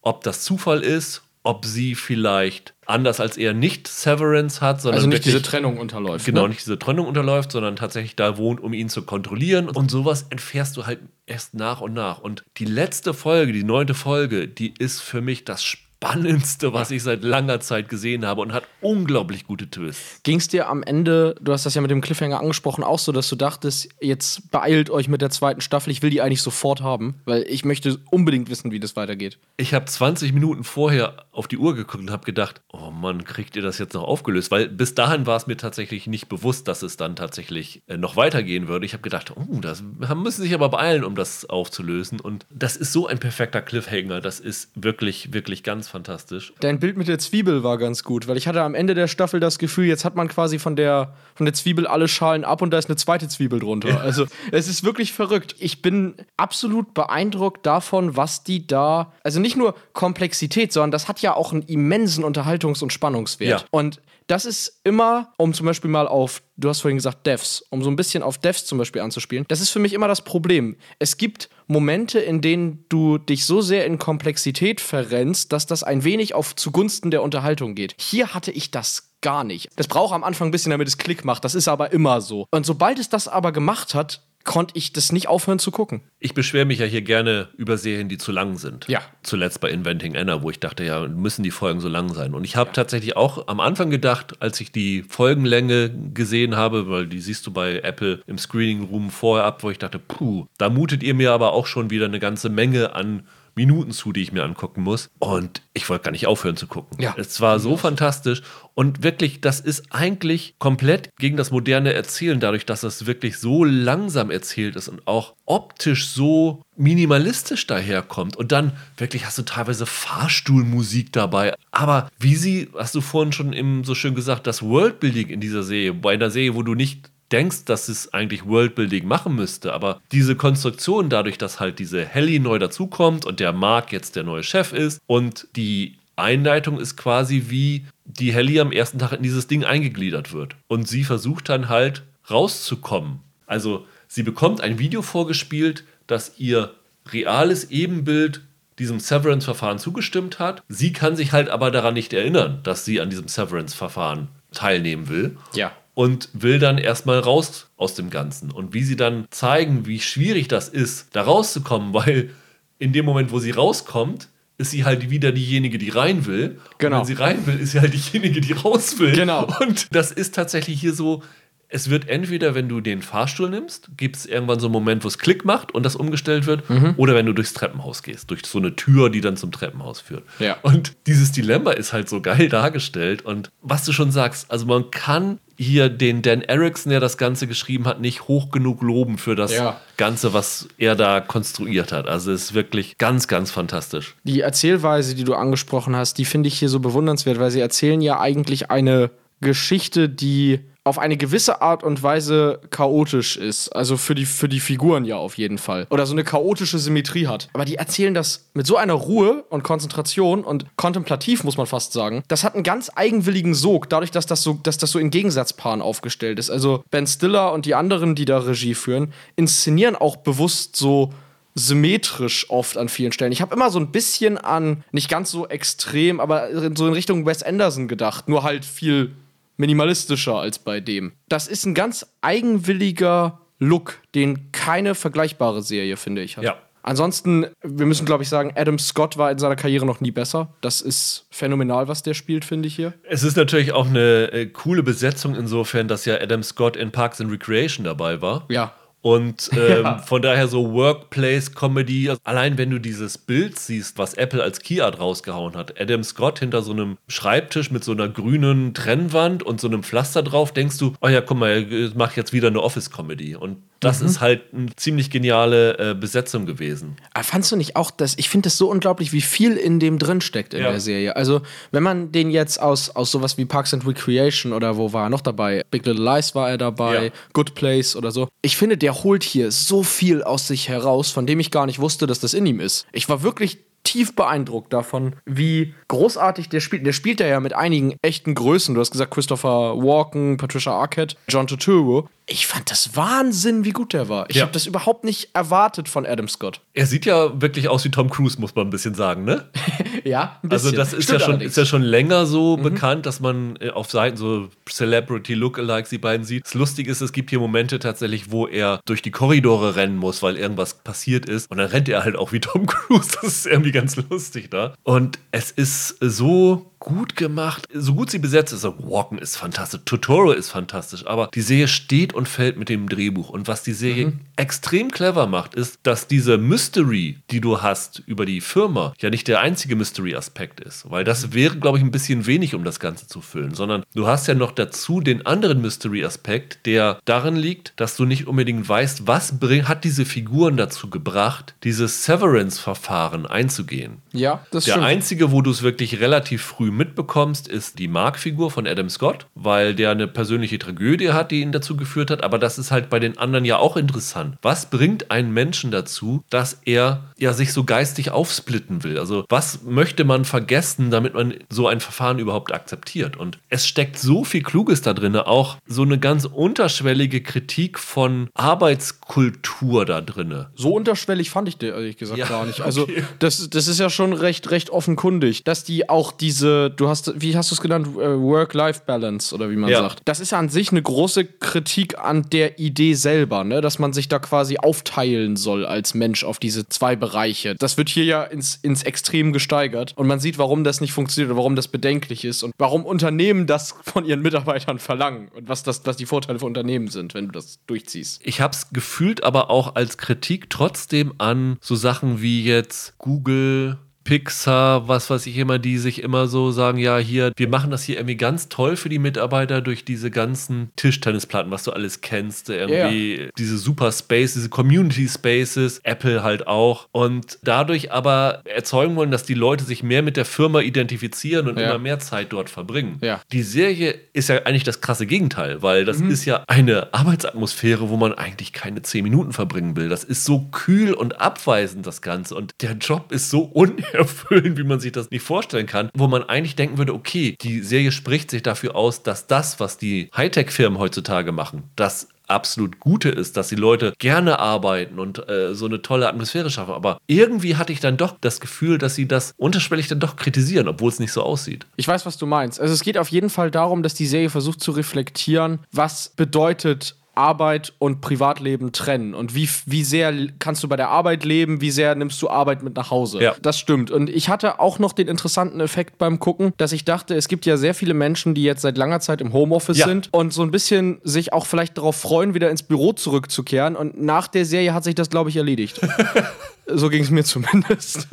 ob das Zufall ist, ob sie vielleicht anders als er nicht Severance hat, sondern Also nicht wirklich, diese Trennung unterläuft. genau Ne? nicht diese Trennung unterläuft, sondern tatsächlich da wohnt, um ihn zu kontrollieren. Und sowas entfährst du halt erst nach und nach. Und die letzte Folge, die neunte Folge, die ist für mich das spannendste, was ich seit langer Zeit gesehen habe und hat unglaublich gute Twists. Ging es dir am Ende, du hast das ja mit dem Cliffhanger angesprochen, auch so, dass du dachtest, jetzt beeilt euch mit der zweiten Staffel, ich will die eigentlich sofort haben, weil ich möchte unbedingt wissen, wie das weitergeht. Ich habe 20 Minuten vorher auf die Uhr geguckt und habe gedacht, oh Mann, kriegt ihr das jetzt noch aufgelöst? Weil bis dahin war es mir tatsächlich nicht bewusst, dass es dann tatsächlich äh, noch weitergehen würde. Ich habe gedacht, oh, das müssen sich aber beeilen, um das aufzulösen. Und das ist so ein perfekter Cliffhanger. Das ist wirklich, wirklich ganz fantastisch. Dein Bild mit der Zwiebel war ganz gut, weil ich hatte am Ende der Staffel das Gefühl, jetzt hat man quasi von der, von der Zwiebel alle Schalen ab und da ist eine zweite Zwiebel drunter. Ja. Also es ist wirklich verrückt. Ich bin absolut beeindruckt davon, was die da, also nicht nur Komplexität, sondern das hat ja auch einen immensen Unterhaltungs- und Spannungswert. Ja. Und das ist immer, um zum Beispiel mal auf, du hast vorhin gesagt Devs, um so ein bisschen auf Devs zum Beispiel anzuspielen, das ist für mich immer das Problem. Es gibt Momente, in denen du dich so sehr in Komplexität verrennst, dass das ein wenig auf zugunsten der Unterhaltung geht. Hier hatte ich das gar nicht. Das braucht am Anfang ein bisschen, damit es Klick macht. Das ist aber immer so. Und sobald es das aber gemacht hat, konnte ich das nicht aufhören zu gucken. Ich beschwere mich ja hier gerne über Serien, die zu lang sind. Ja. Zuletzt bei Inventing Anna, wo ich dachte, ja, müssen die Folgen so lang sein. Und ich habe ja. tatsächlich auch am Anfang gedacht, als ich die Folgenlänge gesehen habe, weil die siehst du bei Apple im Screening Room vorher ab, wo ich dachte, puh, da mutet ihr mir aber auch schon wieder eine ganze Menge an Minuten zu, die ich mir angucken muss. Und ich wollte gar nicht aufhören zu gucken. Ja. Es war so fantastisch. Und wirklich, das ist eigentlich komplett gegen das moderne Erzählen, dadurch, dass es wirklich so langsam erzählt ist und auch optisch so minimalistisch daherkommt. Und dann wirklich hast du teilweise Fahrstuhlmusik dabei. Aber wie sie, hast du vorhin schon eben so schön gesagt, das Worldbuilding in dieser Serie, bei einer Serie, wo du nicht denkst, dass es eigentlich Worldbuilding machen müsste, aber diese Konstruktion dadurch, dass halt diese Helly neu dazukommt und der Mark jetzt der neue Chef ist und die Einleitung ist quasi wie die Helly am ersten Tag in dieses Ding eingegliedert wird und sie versucht dann halt rauszukommen. Also sie bekommt ein Video vorgespielt, das ihr reales Ebenbild diesem Severance-Verfahren zugestimmt hat. Sie kann sich halt aber daran nicht erinnern, dass sie an diesem Severance-Verfahren teilnehmen will. Ja und will dann erstmal raus aus dem Ganzen. Und wie sie dann zeigen, wie schwierig das ist, da rauszukommen, (laughs) weil in dem Moment, wo sie rauskommt, ist sie halt wieder diejenige, die rein will. Genau. Und wenn sie rein will, ist sie halt diejenige, die raus will. Genau. Und das ist tatsächlich hier so, es wird entweder, wenn du den Fahrstuhl nimmst, gibt es irgendwann so einen Moment, wo es Klick macht und das umgestellt wird, mhm. oder wenn du durchs Treppenhaus gehst, durch so eine Tür, die dann zum Treppenhaus führt. Ja. Und dieses Dilemma ist halt so geil dargestellt. Und was du schon sagst, also man kann hier den Dan Erickson, der das Ganze geschrieben hat, nicht hoch genug loben für das ja. Ganze, was er da konstruiert hat. Also es ist wirklich ganz, ganz fantastisch. Die Erzählweise, die du angesprochen hast, die finde ich hier so bewundernswert, weil sie erzählen ja eigentlich eine Geschichte, die auf eine gewisse Art und Weise chaotisch ist. Also für die, für die Figuren ja auf jeden Fall. Oder so eine chaotische Symmetrie hat. Aber die erzählen das mit so einer Ruhe und Konzentration und kontemplativ, muss man fast sagen. Das hat einen ganz eigenwilligen Sog, dadurch, dass das so, dass das so in Gegensatzpaaren aufgestellt ist. Also Ben Stiller und die anderen, die da Regie führen, inszenieren auch bewusst so symmetrisch oft an vielen Stellen. Ich habe immer so ein bisschen an, nicht ganz so extrem, aber so in Richtung Wes Anderson gedacht, nur halt viel minimalistischer als bei dem. Das ist ein ganz eigenwilliger Look, den keine vergleichbare Serie, finde ich, hat. Ja. Ansonsten, wir müssen, glaube ich, sagen, Adam Scott war in seiner Karriere noch nie besser. Das ist phänomenal, was der spielt, finde ich hier. Es ist natürlich auch eine äh, coole Besetzung insofern, dass ja Adam Scott in Parks and Recreation dabei war. Ja. Und (laughs) ähm, ja. von daher so Workplace-Comedy. Also allein wenn du dieses Bild siehst, was Apple als Keyart rausgehauen hat, Adam Scott hinter so einem Schreibtisch mit so einer grünen Trennwand und so einem Pflaster drauf, denkst du, oh ja, guck mal, ich mach jetzt wieder eine Office-Comedy. Und das mhm. ist halt eine ziemlich geniale äh, Besetzung gewesen. Aber fandst du nicht auch, dass ich finde es so unglaublich, wie viel in dem drin steckt in ja. der Serie. Also, wenn man den jetzt aus, aus sowas wie Parks and Recreation oder wo war er noch dabei? Big Little Lies war er dabei, ja. Good Place oder so. Ich finde, der holt hier so viel aus sich heraus, von dem ich gar nicht wusste, dass das in ihm ist. Ich war wirklich tief beeindruckt davon, wie großartig der spielt. Der spielt ja mit einigen echten Größen. Du hast gesagt, Christopher Walken, Patricia Arquette, John Turturro. Ich fand das Wahnsinn, wie gut der war. Ich Ja. habe das überhaupt nicht erwartet von Adam Scott. Er sieht ja wirklich aus wie Tom Cruise, muss man ein bisschen sagen, ne? (laughs) Ja, ein Also bisschen. das ist Stimmt ja, schon, allerdings. ist ja schon länger so bekannt, dass man äh, auf Seiten so Celebrity Lookalikes die beiden sieht. Das Lustige ist, es gibt hier Momente tatsächlich, wo er durch die Korridore rennen muss, weil irgendwas passiert ist. Und dann rennt er halt auch wie Tom (laughs) Cruise. Das ist irgendwie (laughs) ganz lustig da. Und es ist so gut gemacht, so gut sie besetzt ist. Also Walken ist fantastisch, Tutorial ist fantastisch, aber die Serie steht und fällt mit dem Drehbuch. Und was die Serie extrem clever macht, ist, dass diese Mystery, die du hast über die Firma, ja nicht der einzige Mystery-Aspekt ist. Weil das wäre, glaube ich, ein bisschen wenig, um das Ganze zu füllen, sondern du hast ja noch dazu den anderen Mystery-Aspekt, der darin liegt, dass du nicht unbedingt weißt, was bring, hat diese Figuren dazu gebracht, dieses Severance-Verfahren einzugehen. Ja, das Der stimmt. einzige, wo du es wirklich relativ früh mitbekommst, ist die Mark-Figur von Adam Scott, weil der eine persönliche Tragödie hat, die ihn dazu geführt hat. Aber das ist halt bei den anderen ja auch interessant. Was bringt einen Menschen dazu, dass er ja sich so geistig aufsplitten will? Also was möchte man vergessen, damit man so ein Verfahren überhaupt akzeptiert? Und es steckt so viel Kluges da drin, auch so eine ganz unterschwellige Kritik von Arbeitskultur da drinne. So unterschwellig fand ich den ehrlich gesagt Ja, gar nicht. (laughs) Also okay. das, das ist ja schon recht, recht offenkundig, dass die auch diese, du hast, wie hast du es genannt, Äh, Work-Life-Balance oder wie man Ja. sagt. Das ist ja an sich eine große Kritik an der Idee selber, ne? dass man sich da quasi aufteilen soll als Mensch auf diese zwei Bereiche. Das wird hier ja ins, ins Extrem gesteigert und man sieht, warum das nicht funktioniert und warum das bedenklich ist und warum Unternehmen das von ihren Mitarbeitern verlangen und was, das, was die Vorteile für Unternehmen sind, wenn du das durchziehst. Ich habe es gefühlt aber auch als Kritik trotzdem an so Sachen wie jetzt Google, Pixar, was weiß ich immer, die sich immer so sagen, ja, hier, wir machen das hier irgendwie ganz toll für die Mitarbeiter durch diese ganzen Tischtennisplatten, was du alles kennst, irgendwie diese Super Space, diese Community Spaces, Apple halt auch und dadurch aber erzeugen wollen, dass die Leute sich mehr mit der Firma identifizieren und Ja. immer mehr Zeit dort verbringen. Ja. Die Serie ist ja eigentlich das krasse Gegenteil, weil das ist ja eine Arbeitsatmosphäre, wo man eigentlich keine zehn Minuten verbringen will. Das ist so kühl und abweisend, das Ganze. Und der Job ist so (laughs) unerfüllend, wie man sich das nicht vorstellen kann, wo man eigentlich denken würde, okay, die Serie spricht sich dafür aus, dass das, was die Hightech-Firmen heutzutage machen, das absolut Gute ist, dass die Leute gerne arbeiten und äh, so eine tolle Atmosphäre schaffen. Aber irgendwie hatte ich dann doch das Gefühl, dass sie das unterschwellig dann doch kritisieren, obwohl es nicht so aussieht. Ich weiß, was du meinst. Also es geht auf jeden Fall darum, dass die Serie versucht zu reflektieren, was bedeutet Arbeit und Privatleben trennen und wie, wie sehr kannst du bei der Arbeit leben, wie sehr nimmst du Arbeit mit nach Hause. Ja. Das stimmt. Und ich hatte auch noch den interessanten Effekt beim Gucken, dass ich dachte, es gibt ja sehr viele Menschen, die jetzt seit langer Zeit im Homeoffice Ja. sind und so ein bisschen sich auch vielleicht darauf freuen, wieder ins Büro zurückzukehren. Und nach der Serie hat sich das, glaube ich, erledigt. (laughs) so ging es mir (laughs) zumindest.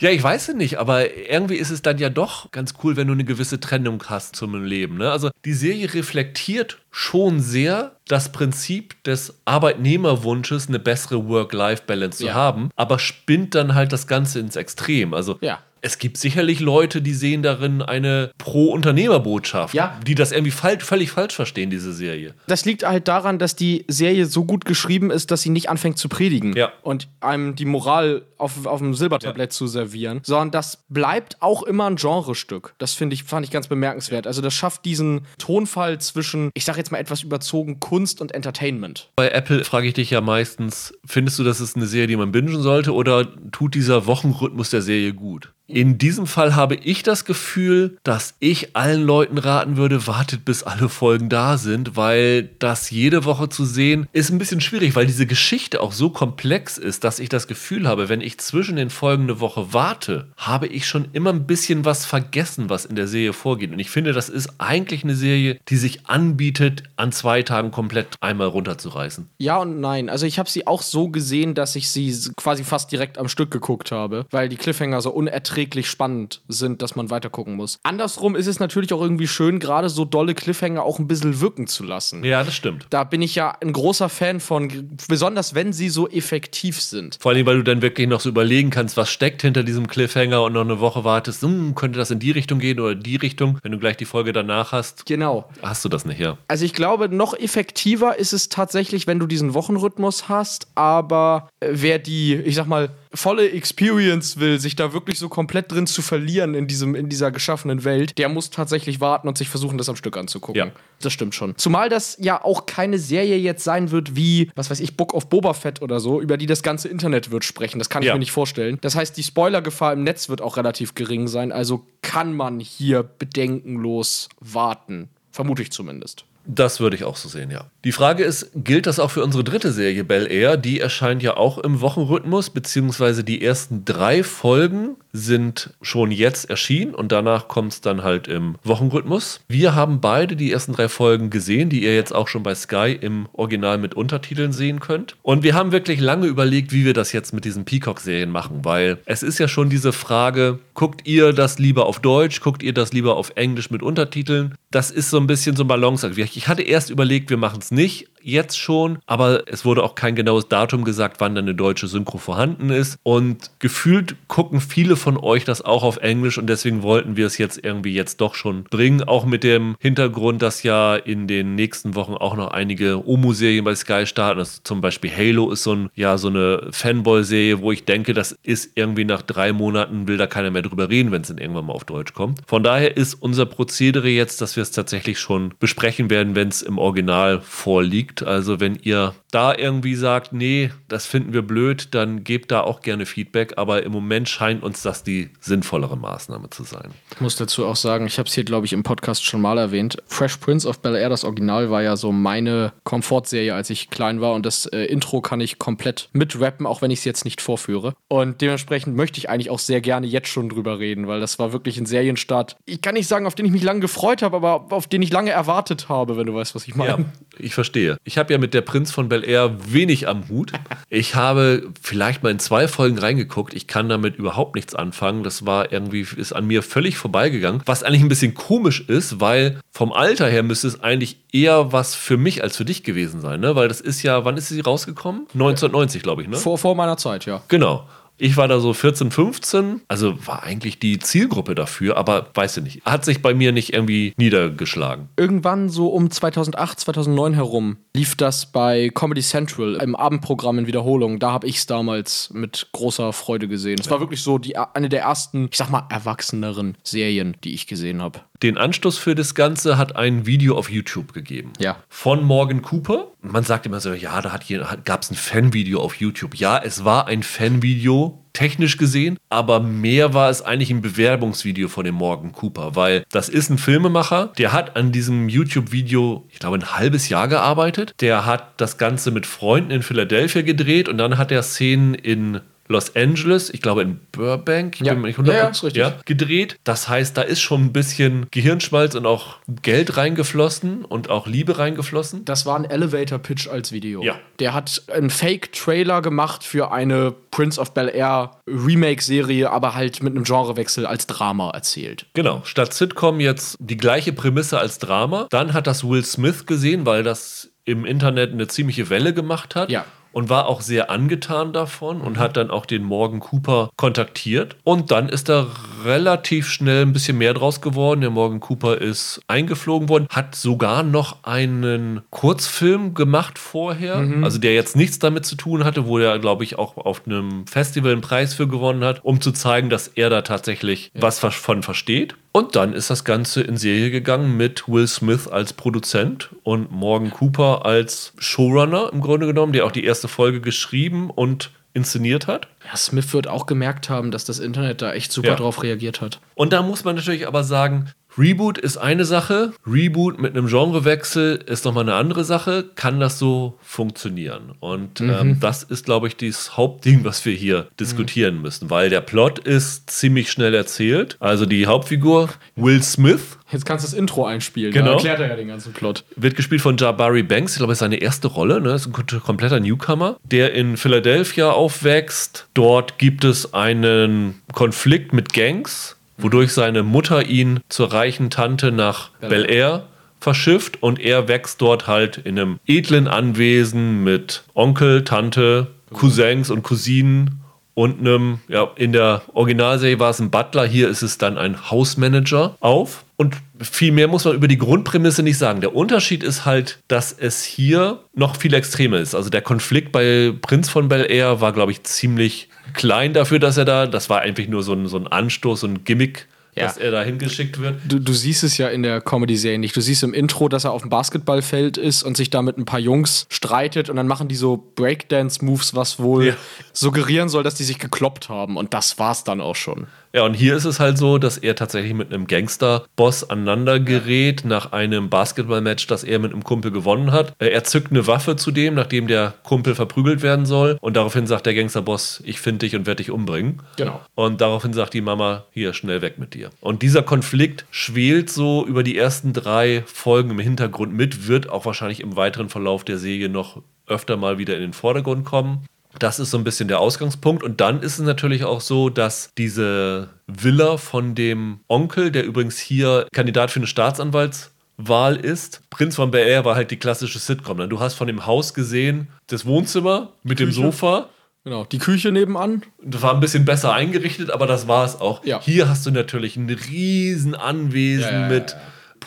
Ja, ich weiß es nicht, aber irgendwie ist es dann ja doch ganz cool, wenn du eine gewisse Trennung hast zum Leben. Ne? Also die Serie reflektiert schon sehr das Prinzip des Arbeitnehmerwunsches, eine bessere Work-Life-Balance zu Ja. haben, aber spinnt dann halt das Ganze ins Extrem. Also Ja. Es gibt sicherlich Leute, die sehen darin eine Pro-Unternehmerbotschaft, Ja. die das irgendwie fal völlig falsch verstehen, diese Serie. Das liegt halt daran, dass die Serie so gut geschrieben ist, dass sie nicht anfängt zu predigen Ja. und einem die Moral auf, auf dem Silbertablett zu servieren, sondern das bleibt auch immer ein Genrestück. Das finde ich, fand ich ganz bemerkenswert. Also das schafft diesen Tonfall zwischen, ich sage jetzt mal etwas überzogen, Kunst und Entertainment. Bei Apple frage ich dich ja meistens, findest du, das ist eine Serie, die man bingen sollte oder tut dieser Wochenrhythmus der Serie gut? In diesem Fall habe ich das Gefühl, dass ich allen Leuten raten würde, wartet bis alle Folgen da sind, weil das jede Woche zu sehen ist ein bisschen schwierig, weil diese Geschichte auch so komplex ist, dass ich das Gefühl habe, wenn ich zwischen den Folgen eine Woche warte, habe ich schon immer ein bisschen was vergessen, was in der Serie vorgeht. Und ich finde, das ist eigentlich eine Serie, die sich anbietet, an zwei Tagen komplett einmal runterzureißen. Ja und nein. Also ich habe sie auch so gesehen, dass ich sie quasi fast direkt am Stück geguckt habe, weil die Cliffhanger so unerträglich spannend sind, dass man weiter gucken muss. Andersrum ist es natürlich auch irgendwie schön, gerade so dolle Cliffhanger auch ein bisschen wirken zu lassen. Ja, das stimmt. Da bin ich ja ein großer Fan von, besonders wenn sie so effektiv sind. Vor allem, weil du dann wirklich noch so überlegen kannst, was steckt hinter diesem Cliffhanger und noch eine Woche wartest, hm, könnte das in die Richtung gehen oder die Richtung. Wenn du gleich die Folge danach hast, Genau. hast du das nicht, ja. Also ich glaube, noch effektiver ist es tatsächlich, wenn du diesen Wochenrhythmus hast, aber äh, wer die, ich sag mal, volle Experience will, sich da wirklich so komplett drin zu verlieren in, diesem, in dieser geschaffenen Welt, der muss tatsächlich warten und sich versuchen, das am Stück anzugucken. Ja. Das stimmt schon. Zumal das ja auch keine Serie jetzt sein wird wie, was weiß ich, Book of Boba Fett oder so, über die das ganze Internet wird sprechen. Das kann ich Ja. mir nicht vorstellen. Das heißt, die Spoilergefahr im Netz wird auch relativ gering sein. Also kann man hier bedenkenlos warten. Vermute ich zumindest. Das würde ich auch so sehen, ja. Die Frage ist, gilt das auch für unsere dritte Serie Bel Air? Die erscheint ja auch im Wochenrhythmus, beziehungsweise die ersten drei Folgen sind schon jetzt erschienen und danach kommt es dann halt im Wochenrhythmus. Wir haben beide die ersten drei Folgen gesehen, die ihr jetzt auch schon bei Sky im Original mit Untertiteln sehen könnt. Und wir haben wirklich lange überlegt, wie wir das jetzt mit diesen Peacock-Serien machen, weil es ist ja schon diese Frage, guckt ihr das lieber auf Deutsch, guckt ihr das lieber auf Englisch mit Untertiteln? Das ist so ein bisschen so ein Balanceakt. Ich hatte erst überlegt, wir machen es nicht jetzt schon, aber es wurde auch kein genaues Datum gesagt, wann dann eine deutsche Synchro vorhanden ist. Und gefühlt gucken viele von euch das auch auf Englisch und deswegen wollten wir es jetzt irgendwie jetzt doch schon bringen. Auch mit dem Hintergrund, dass ja in den nächsten Wochen auch noch einige Omu-Serien bei Sky starten. Das zum Beispiel Halo ist so, ein, ja, so eine Fanboy-Serie, wo ich denke, das ist irgendwie nach drei Monaten will da keiner mehr drüber reden, wenn es dann irgendwann mal auf Deutsch kommt. Von daher ist unser Prozedere jetzt, dass wir es tatsächlich schon besprechen werden, wenn es im Original vorliegt. Also wenn ihr da irgendwie sagt, nee, das finden wir blöd, dann gebt da auch gerne Feedback. Aber im Moment scheint uns das die sinnvollere Maßnahme zu sein. Ich muss dazu auch sagen, ich habe es hier, glaube ich, im Podcast schon mal erwähnt. Fresh Prince of Bel Air, das Original, war ja so meine Komfortserie, als ich klein war. Und das äh, Intro kann ich komplett mitrappen, auch wenn ich es jetzt nicht vorführe. Und dementsprechend möchte ich eigentlich auch sehr gerne jetzt schon drüber reden, weil das war wirklich ein Serienstart. Ich kann nicht sagen, auf den ich mich lange gefreut habe, aber auf den ich lange erwartet habe, wenn du weißt, was ich meine. Ja, ich verstehe. Ich habe ja mit der Prinz von Bel Air wenig am Hut. Ich habe vielleicht mal in zwei Folgen reingeguckt. Ich kann damit überhaupt nichts anfangen. Das war irgendwie, ist an mir völlig vorbeigegangen. Was eigentlich ein bisschen komisch ist, weil vom Alter her müsste es eigentlich eher was für mich als für dich gewesen sein, ne? Weil das ist ja, wann ist sie rausgekommen? 1990, glaube ich, ne? Vor, vor meiner Zeit, ja. Genau. Ich war da so 14, 15, also war eigentlich die Zielgruppe dafür, aber weiß ich nicht. Hat sich bei mir nicht irgendwie niedergeschlagen. Irgendwann so um 2008, 2009 herum lief das bei Comedy Central im Abendprogramm in Wiederholung. Da habe ich es damals mit großer Freude gesehen. Es war wirklich so die, eine der ersten, ich sag mal, erwachseneren Serien, die ich gesehen habe. Den Anstoß für das Ganze hat ein Video auf YouTube gegeben. Ja. Von Morgan Cooper. Man sagt immer so, ja, da gab es ein Fanvideo auf YouTube. Ja, es war ein Fanvideo, technisch gesehen, aber mehr war es eigentlich ein Bewerbungsvideo von dem Morgan Cooper, weil das ist ein Filmemacher, der hat an diesem YouTube-Video, ich glaube, ein halbes Jahr gearbeitet. Der hat das Ganze mit Freunden in Philadelphia gedreht und dann hat er Szenen in Los Angeles, ich glaube in Burbank, ich Ja. bin mir nicht Ja, ja, 100% ist richtig. gedreht. Das heißt, da ist schon ein bisschen Gehirnschmalz und auch Geld reingeflossen und auch Liebe reingeflossen. Das war ein Elevator-Pitch als Video. Ja. Der hat einen Fake-Trailer gemacht für eine Prince of Bel Air Remake-Serie, aber halt mit einem Genrewechsel als Drama erzählt. Genau, statt Sitcom jetzt die gleiche Prämisse als Drama. Dann hat das Will Smith gesehen, weil das im Internet eine ziemliche Welle gemacht hat. Ja. Und war auch sehr angetan davon und hat dann auch den Morgan Cooper kontaktiert. Und dann ist da relativ schnell ein bisschen mehr draus geworden. Der Morgan Cooper ist eingeflogen worden, hat sogar noch einen Kurzfilm gemacht vorher, also der jetzt nichts damit zu tun hatte, wo er, glaube ich, auch auf einem Festival einen Preis für gewonnen hat, um zu zeigen, dass er da tatsächlich was von versteht. Und dann ist das Ganze in Serie gegangen mit Will Smith als Produzent und Morgan Cooper als Showrunner im Grunde genommen, der auch die erste Folge geschrieben und inszeniert hat. Ja, Smith wird auch gemerkt haben, dass das Internet da echt super Ja. drauf reagiert hat. Und da muss man natürlich aber sagen, Reboot ist eine Sache, Reboot mit einem Genrewechsel ist nochmal eine andere Sache. Kann das so funktionieren? Und ähm, das ist, glaube ich, das Hauptding, was wir hier diskutieren müssen, weil der Plot ist ziemlich schnell erzählt. Also die Hauptfigur, Will Smith, Jetzt kannst du das Intro einspielen. Genau. Da erklärt er ja den ganzen Plot. wird gespielt von Jabari Banks. Ich glaube, ist seine erste Rolle. Ne? Ist ein kom- kompletter Newcomer, der in Philadelphia aufwächst. Dort gibt es einen Konflikt mit Gangs, wodurch seine Mutter ihn zur reichen Tante nach Bel Air verschifft und er wächst dort halt in einem edlen Anwesen mit Onkel, Tante, Cousins und Cousinen und einem, ja, in der Originalserie war es ein Butler, hier ist es dann ein Hausmanager auf. Und viel mehr muss man über die Grundprämisse nicht sagen. Der Unterschied ist halt, dass es hier noch viel extremer ist. Also der Konflikt bei Prinz von Bel Air war, glaube ich, ziemlich klein dafür, dass er da, das war einfach nur so ein, so ein Anstoß, so ein Gimmick, Ja. dass er da hingeschickt wird. Du, du siehst es ja in der Comedy-Serie nicht. Du siehst im Intro, dass er auf dem Basketballfeld ist und sich da mit ein paar Jungs streitet und dann machen die so Breakdance-Moves, was wohl Ja. suggerieren soll, dass die sich gekloppt haben. Und das war's dann auch schon. Ja, und hier ist es halt so, dass er tatsächlich mit einem Gangster-Boss aneinander gerät nach einem Basketball-Match, das er mit einem Kumpel gewonnen hat. Äh, Er zückt eine Waffe zu dem, nachdem der Kumpel verprügelt werden soll. Und daraufhin sagt der Gangster-Boss, ich finde dich und werde dich umbringen. Genau. Und daraufhin sagt die Mama, hier, schnell weg mit dir. Und dieser Konflikt schwelt so über die ersten drei Folgen im Hintergrund mit, wird auch wahrscheinlich im weiteren Verlauf der Serie noch öfter mal wieder in den Vordergrund kommen. Das ist so ein bisschen der Ausgangspunkt. Und dann ist es natürlich auch so, dass diese Villa von dem Onkel, der übrigens hier Kandidat für eine Staatsanwaltswahl ist. Prinz von Bel Air war halt die klassische Sitcom. ne? Du hast von dem Haus gesehen, das Wohnzimmer mit dem Küche. Sofa. Genau. Die Küche nebenan. Das war ein bisschen besser eingerichtet, aber das war es auch. Ja. Hier hast du natürlich ein riesen Anwesen Ja, ja, mit.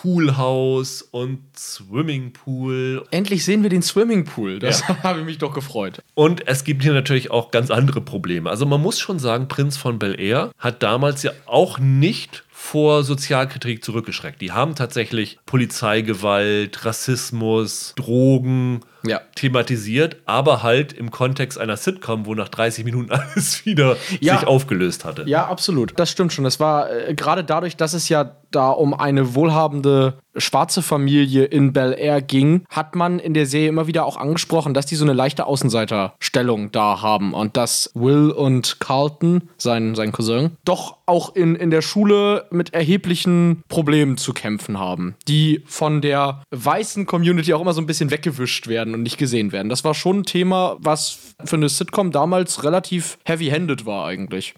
Poolhaus und Swimmingpool. Endlich sehen wir den Swimmingpool. Das Ja. (laughs) habe ich mich doch gefreut. Und es gibt hier natürlich auch ganz andere Probleme. Also man muss schon sagen, Prinz von Bel Air hat damals ja auch nicht vor Sozialkritik zurückgeschreckt. Die haben tatsächlich Polizeigewalt, Rassismus, Drogen Ja. thematisiert, aber halt im Kontext einer Sitcom, wo nach 30 Minuten (laughs) alles wieder Ja. sich aufgelöst hatte. Ja, absolut. Das stimmt schon. Das war äh, gerade dadurch, dass es ja da um eine wohlhabende schwarze Familie in Bel Air ging, hat man in der Serie immer wieder auch angesprochen, dass die so eine leichte Außenseiterstellung da haben und dass Will und Carlton, sein, sein Cousin, doch auch in, in der Schule mit erheblichen Problemen zu kämpfen haben, die von der weißen Community auch immer so ein bisschen weggewischt werden und nicht gesehen werden. Das war schon ein Thema, was für eine Sitcom damals relativ heavy-handed war eigentlich.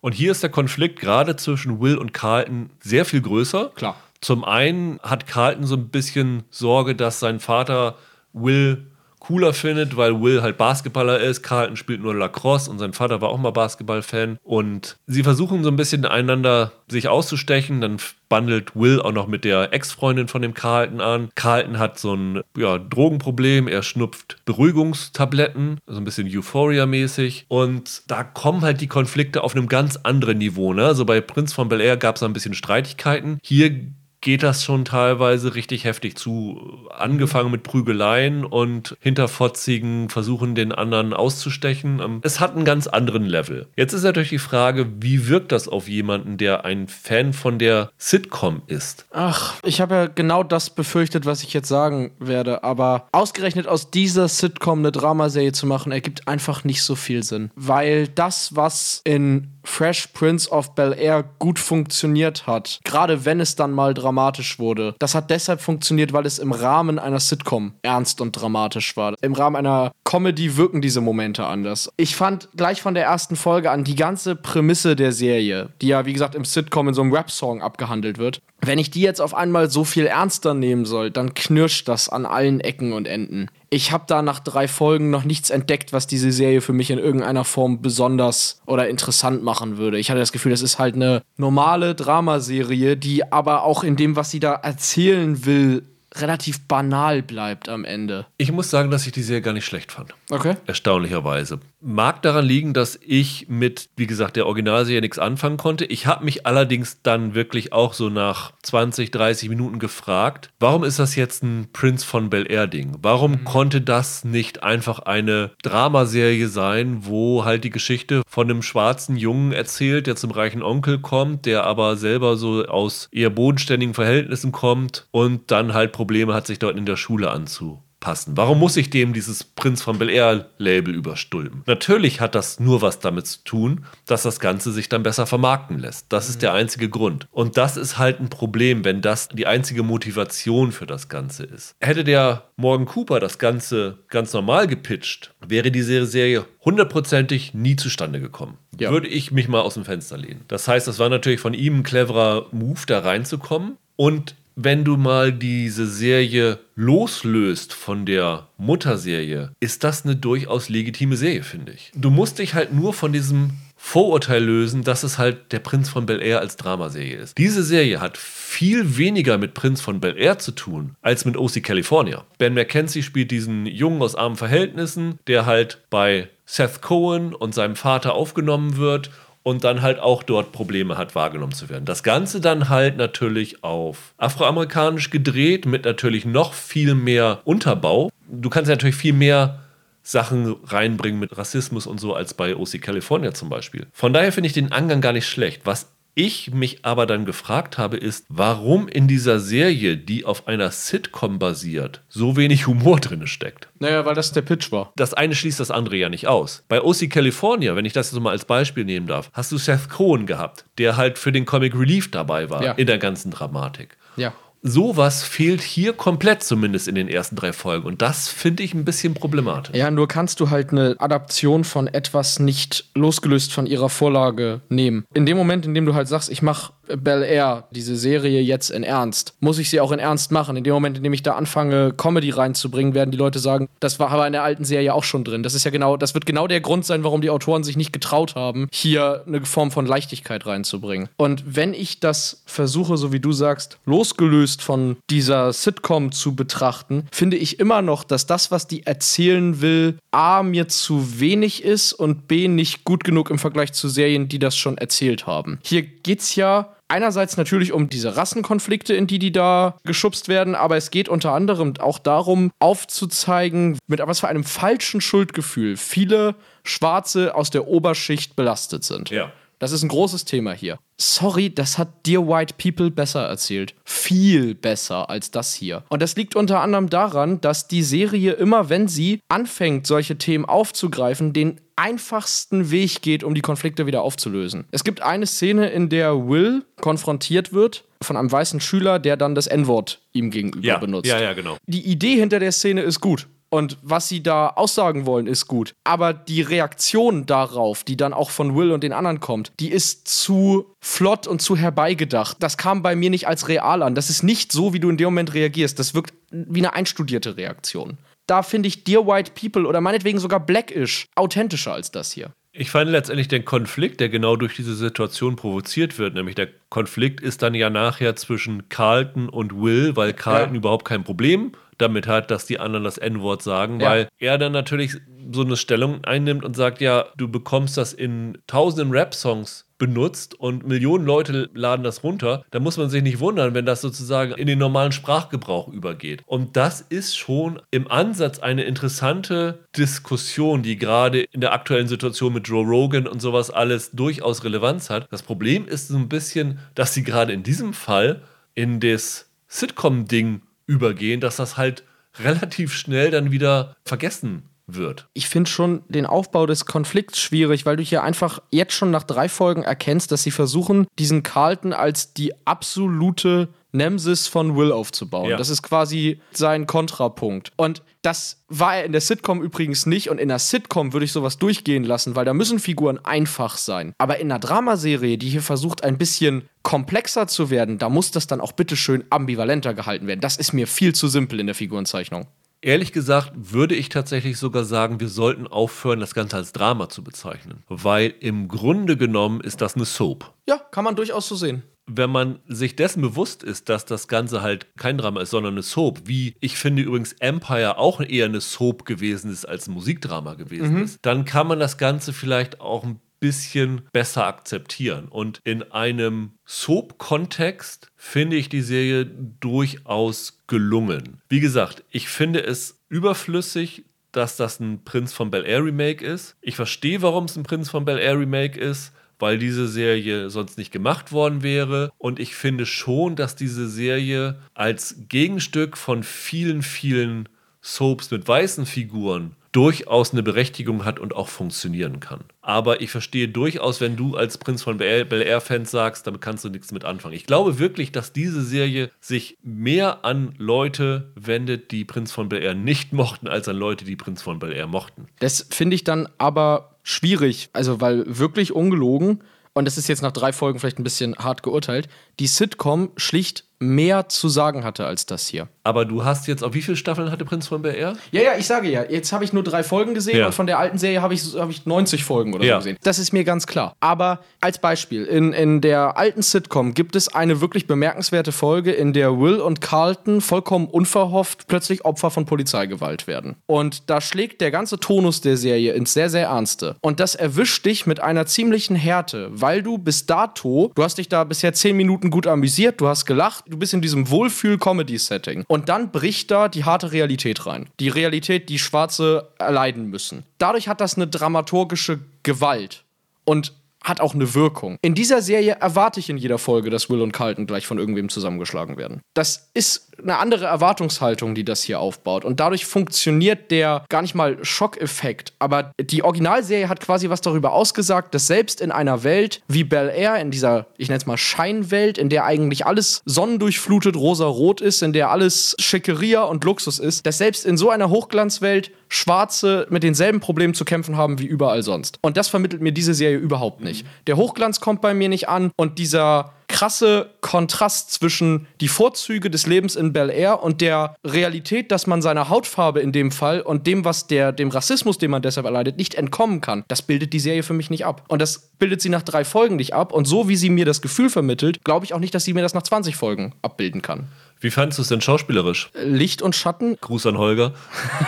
Und hier ist der Konflikt gerade zwischen Will und Carlton sehr viel größer. Klar. Zum einen hat Carlton so ein bisschen Sorge, dass sein Vater Will cooler findet, weil Will halt Basketballer ist. Carlton spielt nur Lacrosse und sein Vater war auch mal Basketballfan. Und sie versuchen so ein bisschen einander sich auszustechen. Dann bandelt Will auch noch mit der Ex-Freundin von dem Carlton an. Carlton hat so ein ja, Drogenproblem. Er schnupft Beruhigungstabletten, so ein bisschen Euphoria-mäßig. Und da kommen halt die Konflikte auf einem ganz anderen Niveau. Ne? Also bei Prinz von Bel Air gab es ein bisschen Streitigkeiten. Hier geht das schon teilweise richtig heftig zu. Angefangen mit Prügeleien und hinterfotzigen Versuchen, den anderen auszustechen. Ähm, Es hat einen ganz anderen Level. Jetzt ist natürlich die Frage, wie wirkt das auf jemanden, der ein Fan von der Sitcom ist? Ach, ich habe ja genau das befürchtet, was ich jetzt sagen werde. Aber ausgerechnet aus dieser Sitcom eine Dramaserie zu machen, ergibt einfach nicht so viel Sinn. Weil das, was in Fresh Prince of Bel Air gut funktioniert hat, gerade wenn es dann mal dramatisch wurde, das hat deshalb funktioniert, weil es im Rahmen einer Sitcom ernst und dramatisch war. Im Rahmen einer Comedy wirken diese Momente anders. Ich fand gleich von der ersten Folge an die ganze Prämisse der Serie, die ja wie gesagt im Sitcom in so einem Rap-Song abgehandelt wird, wenn ich die jetzt auf einmal so viel ernster nehmen soll, dann knirscht das an allen Ecken und Enden. Ich habe da nach drei Folgen noch nichts entdeckt, was diese Serie für mich in irgendeiner Form besonders oder interessant machen würde. Ich hatte das Gefühl, das ist halt eine normale Dramaserie, die aber auch in dem, was sie da erzählen will, relativ banal bleibt am Ende. Ich muss sagen, dass ich die Serie gar nicht schlecht fand. Okay. Erstaunlicherweise. Mag daran liegen, dass ich mit, wie gesagt, der Originalserie nichts anfangen konnte. Ich habe mich allerdings dann wirklich auch so nach 20, 30 Minuten gefragt, warum ist das jetzt ein Prince von Bel Air Ding? Warum konnte das nicht einfach eine Dramaserie sein, wo halt die Geschichte von einem schwarzen Jungen erzählt, der zum reichen Onkel kommt, der aber selber so aus eher bodenständigen Verhältnissen kommt und dann halt Probleme hat, sich dort in der Schule anzupassen. Warum muss ich dem dieses Prinz von Bel Air Label überstülpen? Natürlich hat das nur was damit zu tun, dass das Ganze sich dann besser vermarkten lässt. Das ist der einzige Grund. Und das ist halt ein Problem, wenn das die einzige Motivation für das Ganze ist. Hätte der Morgan Cooper das Ganze ganz normal gepitcht, wäre diese Serie hundertprozentig nie zustande gekommen. Ja. Würde ich mich mal aus dem Fenster lehnen. Das heißt, das war natürlich von ihm ein cleverer Move, da reinzukommen. Und wenn du mal diese Serie loslöst von der Mutterserie, ist das eine durchaus legitime Serie, finde ich. Du musst dich halt nur von diesem Vorurteil lösen, dass es halt der Prinz von Bel Air als Dramaserie ist. Diese Serie hat viel weniger mit Prinz von Bel Air zu tun als mit OC California. Ben McKenzie spielt diesen Jungen aus armen Verhältnissen, der halt bei Seth Cohen und seinem Vater aufgenommen wird und dann halt auch dort Probleme hat, wahrgenommen zu werden. Das Ganze dann halt natürlich auf afroamerikanisch gedreht, mit natürlich noch viel mehr Unterbau. Du kannst natürlich viel mehr Sachen reinbringen mit Rassismus und so als bei OC California zum Beispiel. Von daher finde ich den Angang gar nicht schlecht. Was ich mich aber dann gefragt habe, ist, warum in dieser Serie, die auf einer Sitcom basiert, so wenig Humor drin steckt. Naja, weil das der Pitch war. Das eine schließt das andere ja nicht aus. Bei OC California, wenn ich das jetzt mal als Beispiel nehmen darf, hast du Seth Cohen gehabt, der halt für den Comic Relief dabei war Ja. in der ganzen Dramatik. Ja. Sowas fehlt hier komplett, zumindest in den ersten drei Folgen. Und das finde ich ein bisschen problematisch. Ja, nur kannst du halt eine Adaption von etwas nicht losgelöst von ihrer Vorlage nehmen. In dem Moment, in dem du halt sagst, ich mache Bel Air, diese Serie jetzt in Ernst, muss ich sie auch in Ernst machen. In dem Moment, in dem ich da anfange, Comedy reinzubringen, werden die Leute sagen, das war aber in der alten Serie auch schon drin. Das ist ja genau, das wird genau der Grund sein, warum die Autoren sich nicht getraut haben, hier eine Form von Leichtigkeit reinzubringen. Und wenn ich das versuche, so wie du sagst, losgelöst von dieser Sitcom zu betrachten, finde ich immer noch, dass das, was die erzählen will, A, mir zu wenig ist und B, nicht gut genug im Vergleich zu Serien, die das schon erzählt haben. Hier geht's ja einerseits natürlich um diese Rassenkonflikte, in die die da geschubst werden, aber es geht unter anderem auch darum, aufzuzeigen, mit was für einem falschen Schuldgefühl viele Schwarze aus der Oberschicht belastet sind. Ja. Das ist ein großes Thema hier. Sorry, das hat Dear White People besser erzählt. Viel besser als das hier. Und das liegt unter anderem daran, dass die Serie immer, wenn sie anfängt, solche Themen aufzugreifen, den einfachsten Weg geht, um die Konflikte wieder aufzulösen. Es gibt eine Szene, in der Will konfrontiert wird von einem weißen Schüler, der dann das N-Wort ihm gegenüber Ja, benutzt. ja, ja, genau. Die Idee hinter der Szene ist gut. Und was sie da aussagen wollen, ist gut. Aber die Reaktion darauf, die dann auch von Will und den anderen kommt, die ist zu flott und zu herbeigedacht. Das kam bei mir nicht als real an. Das ist nicht so, wie du in dem Moment reagierst. Das wirkt wie eine einstudierte Reaktion. Da finde ich Dear White People oder meinetwegen sogar Blackish authentischer als das hier. Ich fand letztendlich den Konflikt, der genau durch diese Situation provoziert wird, nämlich der Konflikt ist dann ja nachher zwischen Carlton und Will, weil Carlton Ja. überhaupt kein Problem damit hat, dass die anderen das N-Wort sagen, Ja. weil er dann natürlich so eine Stellung einnimmt und sagt, ja, du bekommst das in tausenden Rap-Songs benutzt und Millionen Leute laden das runter, da muss man sich nicht wundern, wenn das sozusagen in den normalen Sprachgebrauch übergeht. Und das ist schon im Ansatz eine interessante Diskussion, die gerade in der aktuellen Situation mit Joe Rogan und sowas alles durchaus Relevanz hat. Das Problem ist so ein bisschen, dass sie gerade in diesem Fall in das Sitcom-Ding übergehen, dass das halt relativ schnell dann wieder vergessen wird. Ich finde schon den Aufbau des Konflikts schwierig, weil du hier einfach jetzt schon nach drei Folgen erkennst, dass sie versuchen, diesen Carlton als die absolute Nemesis von Will aufzubauen. Ja. Das ist quasi sein Kontrapunkt. Und das war er in der Sitcom übrigens nicht. Und in der Sitcom würde ich sowas durchgehen lassen, weil da müssen Figuren einfach sein. Aber in einer Dramaserie, die hier versucht, ein bisschen komplexer zu werden, da muss das dann auch bitteschön ambivalenter gehalten werden. Das ist mir viel zu simpel in der Figurenzeichnung. Ehrlich gesagt würde ich tatsächlich sogar sagen, wir sollten aufhören, das Ganze als Drama zu bezeichnen. Weil im Grunde genommen ist das eine Soap. Ja, kann man durchaus so sehen. Wenn man sich dessen bewusst ist, dass das Ganze halt kein Drama ist, sondern eine Soap, wie ich finde übrigens Empire auch eher eine Soap gewesen ist als ein Musikdrama gewesen ist, dann kann man das Ganze vielleicht auch ein bisschen besser akzeptieren. Und in einem Soap-Kontext finde ich die Serie durchaus gelungen. Wie gesagt, ich finde es überflüssig, dass das ein Prinz von Bel Air Remake ist. Ich verstehe, warum es ein Prinz von Bel Air Remake ist, weil diese Serie sonst nicht gemacht worden wäre. Und ich finde schon, dass diese Serie als Gegenstück von vielen, vielen Soaps mit weißen Figuren durchaus eine Berechtigung hat und auch funktionieren kann. Aber ich verstehe durchaus, wenn du als Prinz von Bel Air-Fans sagst, damit kannst du nichts mit anfangen. Ich glaube wirklich, dass diese Serie sich mehr an Leute wendet, die Prinz von Bel Air nicht mochten, als an Leute, die Prinz von Bel Air mochten. Das finde ich dann aber schwierig. Also, weil wirklich ungelogen, und das ist jetzt nach drei Folgen vielleicht ein bisschen hart geurteilt, die Sitcom schlicht mehr zu sagen hatte als das hier. Aber du hast jetzt, auf wie viele Staffeln hatte Prinz von Bel Air? Ja, ja, ich sage ja, jetzt habe ich nur drei Folgen gesehen Ja. und von der alten Serie habe ich, hab ich 90 Folgen oder Ja. so gesehen. Das ist mir ganz klar. Aber als Beispiel, in, in der alten Sitcom gibt es eine wirklich bemerkenswerte Folge, in der Will und Carlton vollkommen unverhofft plötzlich Opfer von Polizeigewalt werden. Und da schlägt der ganze Tonus der Serie ins sehr, sehr Ernste. Und das erwischt dich mit einer ziemlichen Härte, weil du bis dato, du hast dich da bisher 10 Minuten gut amüsiert, du hast gelacht, du bist in diesem Wohlfühl-Comedy-Setting. Und dann bricht da die harte Realität rein. Die Realität, die Schwarze erleiden müssen. Dadurch hat das eine dramaturgische Gewalt. Und hat auch eine Wirkung. In dieser Serie erwarte ich in jeder Folge, dass Will und Carlton gleich von irgendwem zusammengeschlagen werden. Das ist eine andere Erwartungshaltung, die das hier aufbaut. Und dadurch funktioniert der gar nicht mal Schockeffekt. Aber die Originalserie hat quasi was darüber ausgesagt, dass selbst in einer Welt wie Bel Air, in dieser, ich nenne es mal Scheinwelt, in der eigentlich alles sonnendurchflutet rosa-rot ist, in der alles Schickeria und Luxus ist, dass selbst in so einer Hochglanzwelt Schwarze mit denselben Problemen zu kämpfen haben wie überall sonst. Und das vermittelt mir diese Serie überhaupt nicht. Der Hochglanz kommt bei mir nicht an und dieser krasse Kontrast zwischen die Vorzüge des Lebens in Bel Air und der Realität, dass man seiner Hautfarbe in dem Fall und dem, was der, dem Rassismus, den man deshalb erleidet, nicht entkommen kann, das bildet die Serie für mich nicht ab. Und das bildet sie nach drei Folgen nicht ab. Und so wie sie mir das Gefühl vermittelt, glaube ich auch nicht, dass sie mir das nach 20 Folgen abbilden kann. Wie fandest du es denn schauspielerisch? Licht und Schatten Gruß an Holger.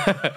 (laughs)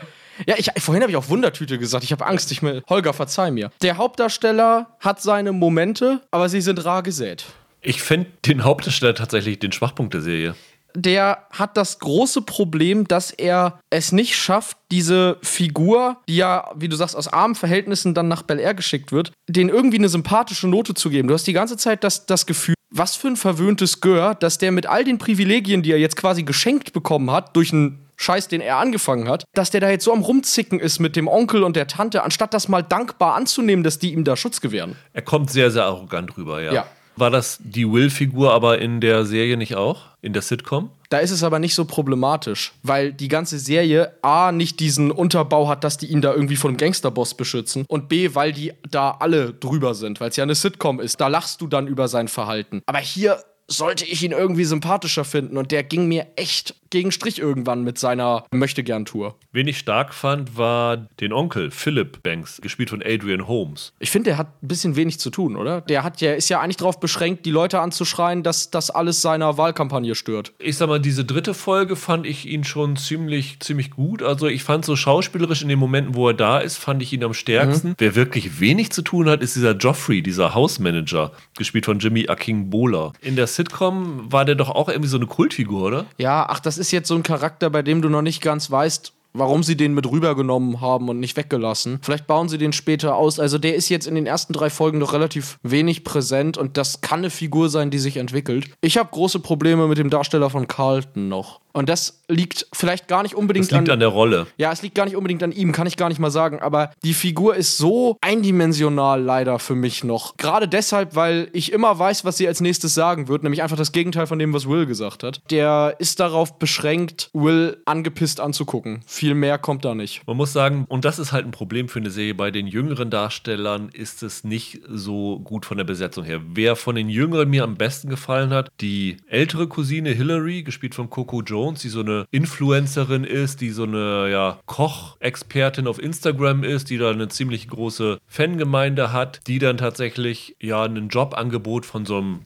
Ja, ich, vorhin habe ich auch Wundertüte gesagt. Ich habe Angst. Ich mir, Holger, verzeih mir. Der Hauptdarsteller hat seine Momente, aber sie sind rar gesät. Ich finde den Hauptdarsteller tatsächlich den Schwachpunkt der Serie. Der hat das große Problem, dass er es nicht schafft, diese Figur, die ja, wie du sagst, aus armen Verhältnissen dann nach Bel Air geschickt wird, den irgendwie eine sympathische Note zu geben. Du hast die ganze Zeit das, das Gefühl, was für ein verwöhntes Gör, dass der mit all den Privilegien, die er jetzt quasi geschenkt bekommen hat, durch einen Scheiß, den er angefangen hat, dass der da jetzt so am Rumzicken ist mit dem Onkel und der Tante, anstatt das mal dankbar anzunehmen, dass die ihm da Schutz gewähren. Er kommt sehr, sehr arrogant rüber, ja. Ja. War das die Will-Figur aber in der Serie nicht auch? In der Sitcom? Da ist es aber nicht so problematisch, weil die ganze Serie A nicht diesen Unterbau hat, dass die ihn da irgendwie einem Gangsterboss beschützen und B, weil die da alle drüber sind, weil es ja eine Sitcom ist. Da lachst du dann über sein Verhalten. Aber hier sollte ich ihn irgendwie sympathischer finden und der ging mir echt gegen Strich irgendwann mit seiner Möchtegern-Tour. Wen ich stark fand, war den Onkel, Philip Banks, gespielt von Adrian Holmes. Ich finde, der hat ein bisschen wenig zu tun, oder? Der hat ja, ist ja eigentlich darauf beschränkt, die Leute anzuschreien, dass das alles seiner Wahlkampagne stört. Ich sag mal, diese dritte Folge fand ich ihn schon ziemlich, ziemlich gut. Also ich fand so schauspielerisch in den Momenten, wo er da ist, fand ich ihn am stärksten. Wer wirklich wenig zu tun hat, ist dieser Joffrey, dieser Hausmanager, gespielt von Jimmy Akingbola. In der Sitcom war der doch auch irgendwie so eine Kultfigur, oder? Ja, ach, das ist jetzt so ein Charakter, bei dem du noch nicht ganz weißt, warum sie den mit rübergenommen haben und nicht weggelassen. Vielleicht bauen sie den später aus. Also der ist jetzt in den ersten drei Folgen noch relativ wenig präsent und das kann eine Figur sein, die sich entwickelt. Ich habe große Probleme mit dem Darsteller von Carlton noch. Und das liegt vielleicht gar nicht unbedingt Das liegt an der Rolle. ja, es liegt gar nicht unbedingt an ihm, kann ich gar nicht mal sagen, aber die Figur ist so eindimensional leider für mich noch. Gerade deshalb, weil ich immer weiß, was sie als nächstes sagen wird, nämlich einfach das Gegenteil von dem, was Will gesagt hat. Der ist darauf beschränkt, Will angepisst anzugucken. Viel mehr kommt da nicht. Man muss sagen, und das ist halt ein Problem für eine Serie, bei den jüngeren Darstellern ist es nicht so gut von der Besetzung her. Wer von den Jüngeren mir am besten gefallen hat, die ältere Cousine Hillary, gespielt von Coco Jones, die so eine Influencerin ist, die so eine ja, Kochexpertin auf Instagram ist, die da eine ziemlich große Fangemeinde hat, die dann tatsächlich ja ein Jobangebot von so einem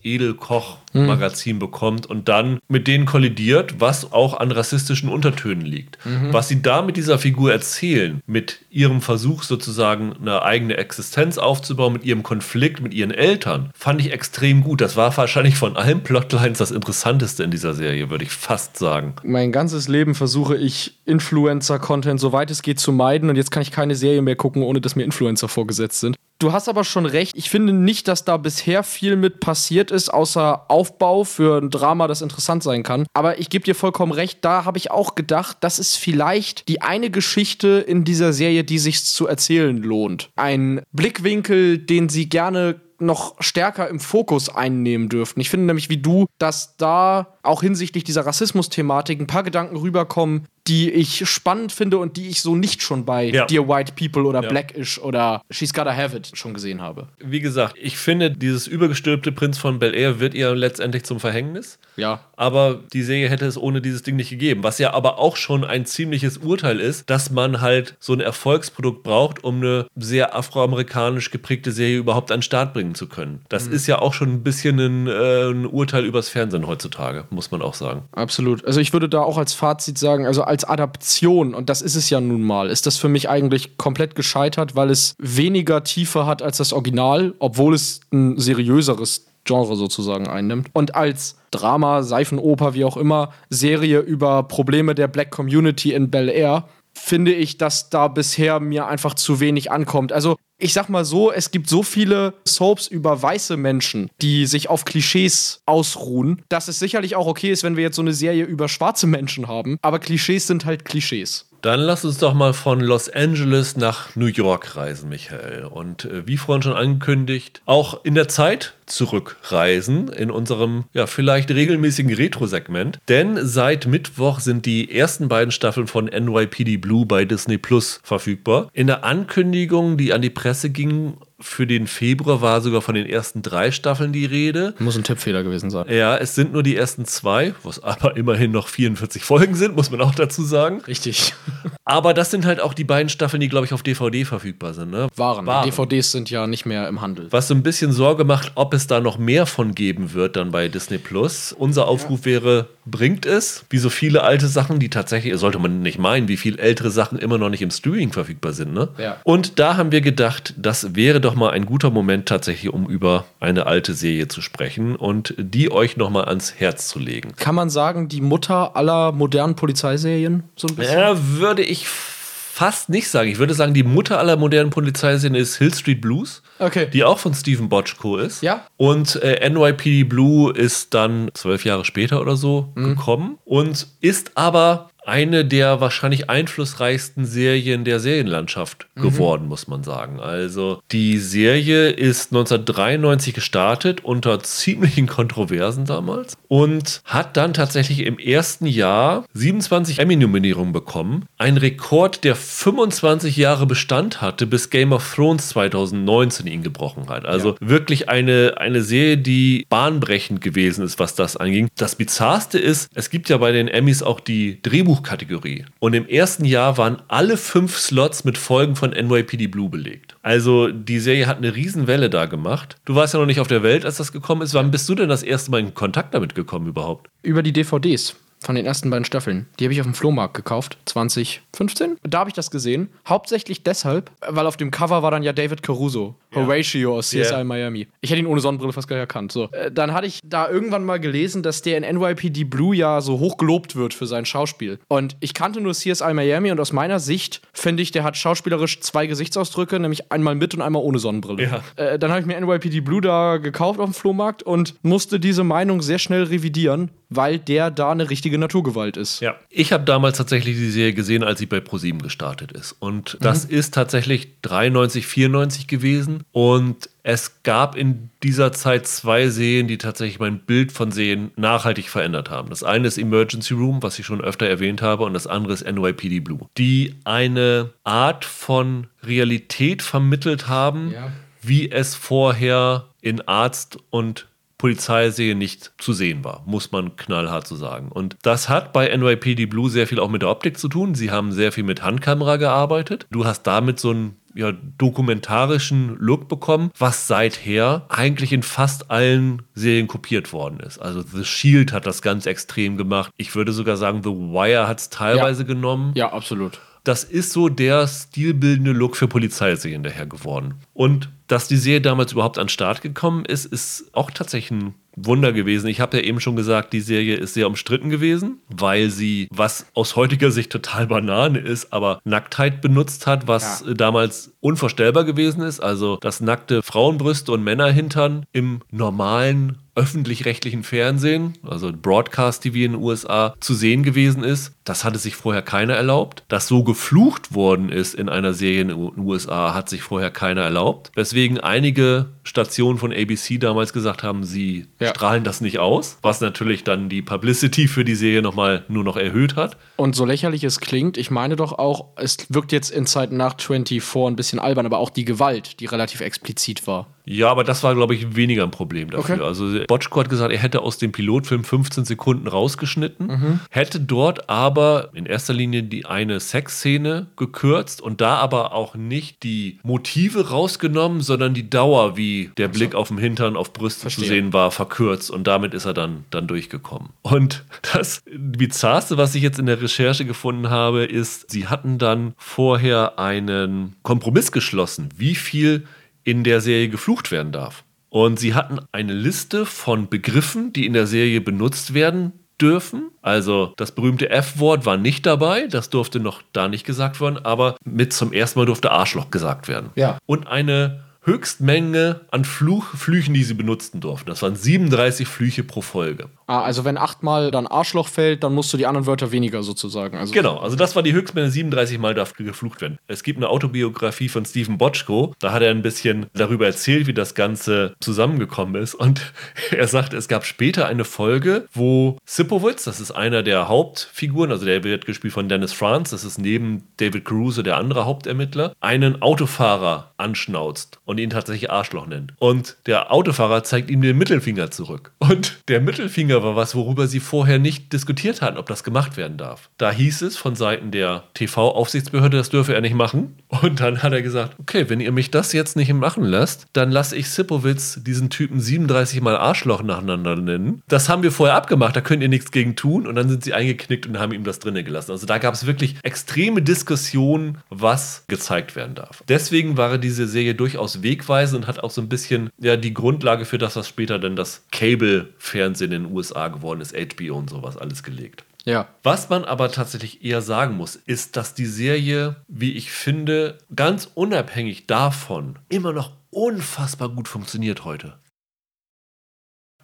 Edelkoch-Magazin bekommt und dann mit denen kollidiert, was auch an rassistischen Untertönen liegt. Was sie da mit dieser Figur erzählen, mit ihrem Versuch sozusagen eine eigene Existenz aufzubauen, mit ihrem Konflikt mit ihren Eltern, fand ich extrem gut. Das war wahrscheinlich von allen Plotlines das Interessanteste in dieser Serie, würde ich fast sagen. Mein ganzes Leben versuche ich Influencer-Content soweit es geht zu meiden und jetzt kann ich keine Serie mehr gucken, ohne dass mir Influencer vorgesetzt sind. Du hast aber schon recht. Ich finde nicht, dass da bisher viel mit passiert ist, außer Aufbau für ein Drama, das interessant sein kann. Aber ich gebe dir vollkommen recht, da habe ich auch gedacht, das ist vielleicht die eine Geschichte in dieser Serie, die sich zu erzählen lohnt. Ein Blickwinkel, den sie gerne noch stärker im Fokus einnehmen dürften. Ich finde nämlich wie du, dass da auch hinsichtlich dieser Rassismus-Thematik ein paar Gedanken rüberkommen, die ich spannend finde und die ich so nicht schon bei Ja. Dear White People oder Ja. Blackish oder She's Gotta Have It schon gesehen habe. Wie gesagt, ich finde, dieses übergestülpte Prinz von Bel Air wird ihr letztendlich zum Verhängnis. Ja. Aber die Serie hätte es ohne dieses Ding nicht gegeben. Was ja aber auch schon ein ziemliches Urteil ist, dass man halt so ein Erfolgsprodukt braucht, um eine sehr afroamerikanisch geprägte Serie überhaupt an den Start bringen zu können. Das ist ja auch schon ein bisschen ein, äh, ein Urteil übers Fernsehen heutzutage, muss man auch sagen. Absolut. Also ich würde da auch als Fazit sagen, also als Adaption, und das ist es ja nun mal, ist das für mich eigentlich komplett gescheitert, weil es weniger Tiefe hat als das Original, obwohl es ein seriöseres Genre sozusagen einnimmt. Und als Drama, Seifenoper, wie auch immer, Serie über Probleme der Black Community in Bel Air, finde ich, dass da bisher mir einfach zu wenig ankommt. Also ich sag mal so, es gibt so viele Soaps über weiße Menschen, die sich auf Klischees ausruhen, dass es sicherlich auch okay ist, wenn wir jetzt so eine Serie über schwarze Menschen haben. Aber Klischees sind halt Klischees. Dann lass uns doch mal von Los Angeles nach New York reisen, Michael. Und äh, wie vorhin schon angekündigt, auch in der Zeit zurückreisen in unserem ja vielleicht regelmäßigen Retro-Segment. Denn seit Mittwoch sind die ersten beiden Staffeln von NYPD Blue bei Disney Plus verfügbar. In der Ankündigung, die an die Presse ging, für den Februar war sogar von den ersten drei Staffeln die Rede. Muss ein Tippfehler gewesen sein. Ja, es sind nur die ersten zwei, was aber immerhin noch 44 Folgen sind, muss man auch dazu sagen. Richtig. Aber das sind halt auch die beiden Staffeln, die, glaube ich, auf DVD verfügbar sind. Ne? Waren. Waren. DVDs sind ja nicht mehr im Handel. Was so ein bisschen Sorge macht, ob es da noch mehr von geben wird dann bei Disney Plus. Unser Aufruf wäre, bringt es, wie so viele alte Sachen, die tatsächlich, sollte man nicht meinen, wie viele ältere Sachen immer noch nicht im Streaming verfügbar sind. Ne? Ja. Und da haben wir gedacht, das wäre doch mal ein guter Moment tatsächlich, um über eine alte Serie zu sprechen und die euch noch mal ans Herz zu legen. Kann man sagen, die Mutter aller modernen Polizeiserien? So ein bisschen? Ja, würde ich fast nicht sagen. Ich würde sagen, die Mutter aller modernen Polizeiserien ist Hill Street Blues. Okay. Die auch von Stephen Bochco ist. Ja. Und äh, NYPD Blue ist dann zwölf Jahre später oder so gekommen und ist aber eine der wahrscheinlich einflussreichsten Serien der Serienlandschaft geworden, muss man sagen. Also die Serie ist 1993 gestartet unter ziemlichen Kontroversen damals und hat dann tatsächlich im ersten Jahr 27 Emmy-Nominierungen bekommen. Ein Rekord, der 25 Jahre Bestand hatte, bis Game of Thrones 2019 ihn gebrochen hat. Also wirklich eine, eine Serie, die bahnbrechend gewesen ist, was das anging. Das Bizarrste ist, es gibt ja bei den Emmys auch die Drehbuchkategorie. Und im ersten Jahr waren alle fünf Slots mit Folgen von NYPD Blue belegt. Also die Serie hat eine Riesenwelle da gemacht. Du warst ja noch nicht auf der Welt, als das gekommen ist. Wann bist du denn das erste Mal in Kontakt damit gekommen überhaupt? Über die DVDs von den ersten beiden Staffeln. Die habe ich auf dem Flohmarkt gekauft, 2015. Da habe ich das gesehen. Hauptsächlich deshalb, weil auf dem Cover war dann ja David Caruso, Horatio aus CSI Ja. Miami. Ich hätte ihn ohne Sonnenbrille fast gar nicht erkannt. So. Äh, Dann hatte ich da irgendwann mal gelesen, dass der in NYPD Blue ja so hoch gelobt wird für sein Schauspiel. Und ich kannte nur CSI Miami und aus meiner Sicht finde ich, der hat schauspielerisch zwei Gesichtsausdrücke, nämlich einmal mit und einmal ohne Sonnenbrille. Ja. Äh, dann habe ich mir NYPD Blue da gekauft auf dem Flohmarkt und musste diese Meinung sehr schnell revidieren, weil der da eine richtige Naturgewalt ist. Ja. Ich habe damals tatsächlich die Serie gesehen, als sie bei ProSieben gestartet ist. Und das ist tatsächlich 93, 94 gewesen. Und es gab in dieser Zeit zwei Serien, die tatsächlich mein Bild von Serien nachhaltig verändert haben. Das eine ist Emergency Room, was ich schon öfter erwähnt habe, und das andere ist NYPD Blue, die eine Art von Realität vermittelt haben, Ja. wie es vorher in Arzt und Polizeiserie nicht zu sehen war, muss man knallhart so sagen. Und das hat bei NYPD Blue sehr viel auch mit der Optik zu tun. Sie haben sehr viel mit Handkamera gearbeitet. Du hast damit so einen ja, dokumentarischen Look bekommen, was seither eigentlich in fast allen Serien kopiert worden ist. Also The Shield hat das ganz extrem gemacht. Ich würde sogar sagen, The Wire hat es teilweise genommen Ja, absolut. das ist so der stilbildende Look für Polizeiserien daher geworden. Und dass die Serie damals überhaupt an den Start gekommen ist, ist auch tatsächlich ein Wunder gewesen. Ich habe ja eben schon gesagt, die Serie ist sehr umstritten gewesen, weil sie, was aus heutiger Sicht total Banane ist, aber Nacktheit benutzt hat, was Ja. äh, damals unvorstellbar gewesen ist. Also, dass nackte Frauenbrüste und Männerhintern im normalen öffentlich-rechtlichen Fernsehen, also Broadcast TV in den USA, zu sehen gewesen ist. Das hatte sich vorher keiner erlaubt. Dass so geflucht worden ist in einer Serie in den USA, hat sich vorher keiner erlaubt. Weswegen einige Stationen von ABC damals gesagt haben, sie Ja. strahlen das nicht aus, was natürlich dann die Publicity für die Serie nochmal nur noch erhöht hat. Und so lächerlich es klingt, ich meine doch auch, es wirkt jetzt in Zeiten nach 24 ein bisschen albern, aber auch die Gewalt, die relativ explizit war. Ja, aber das war, glaube ich, weniger ein Problem dafür. Okay. Also Botschko hat gesagt, er hätte aus dem Pilotfilm 15 Sekunden rausgeschnitten, hätte dort aber in erster Linie die eine Sexszene gekürzt und da aber auch nicht die Motive rausgenommen, sondern die Dauer, wie der Blick auf den Hintern, auf Brüste Verstehe. zu sehen war, verkürzt und damit ist er dann, dann durchgekommen. Und (laughs) das Bizarrste, was ich jetzt in der Recherche gefunden habe, ist, sie hatten dann vorher einen Kompromiss geschlossen, wie viel in der Serie geflucht werden darf. Und sie hatten eine Liste von Begriffen, die in der Serie benutzt werden dürfen. Also das berühmte F-Wort war nicht dabei, das durfte noch da nicht gesagt werden, aber mit zum ersten Mal durfte Arschloch gesagt werden. Ja. Und eine Höchstmenge an Fluch, Flüchen, die sie benutzen durften. Das waren 37 Flüche pro Folge. Ah, also wenn achtmal dann Arschloch fällt, dann musst du die anderen Wörter weniger sozusagen. Also Genau, also das war die Höchstmenge, 37 Mal darf geflucht werden. Es gibt eine Autobiografie von Stephen Botchko, da hat er ein bisschen darüber erzählt, wie das Ganze zusammengekommen ist. Und (laughs) er sagt, es gab später eine Folge, wo Sipowitz, das ist einer der Hauptfiguren, also der wird gespielt von Dennis Franz, das ist neben David Caruso der andere Hauptermittler, einen Autofahrer anschnauzt und ihn tatsächlich Arschloch nennt. Und der Autofahrer zeigt ihm den Mittelfinger zurück. Und der Mittelfinger war was, worüber sie vorher nicht diskutiert hatten, ob das gemacht werden darf. Da hieß es von Seiten der TV-Aufsichtsbehörde, das dürfe er nicht machen. Und dann hat er gesagt, okay, wenn ihr mich das jetzt nicht machen lasst, dann lasse ich Sipowitz diesen Typen 37 Mal Arschloch nacheinander nennen. Das haben wir vorher abgemacht, da könnt ihr nichts gegen tun. Und dann sind sie eingeknickt und haben ihm das drinnen gelassen. Also da gab es wirklich extreme Diskussionen, was gezeigt werden darf. Deswegen war diese Serie durchaus wegweisend und hat auch so ein bisschen ja, die Grundlage für das, was später dann das Cable-Fernsehen in den USA geworden ist, HBO und sowas alles gelegt. ja. Was man aber tatsächlich eher sagen muss, ist, dass die Serie, wie ich finde, ganz unabhängig davon immer noch unfassbar gut funktioniert heute.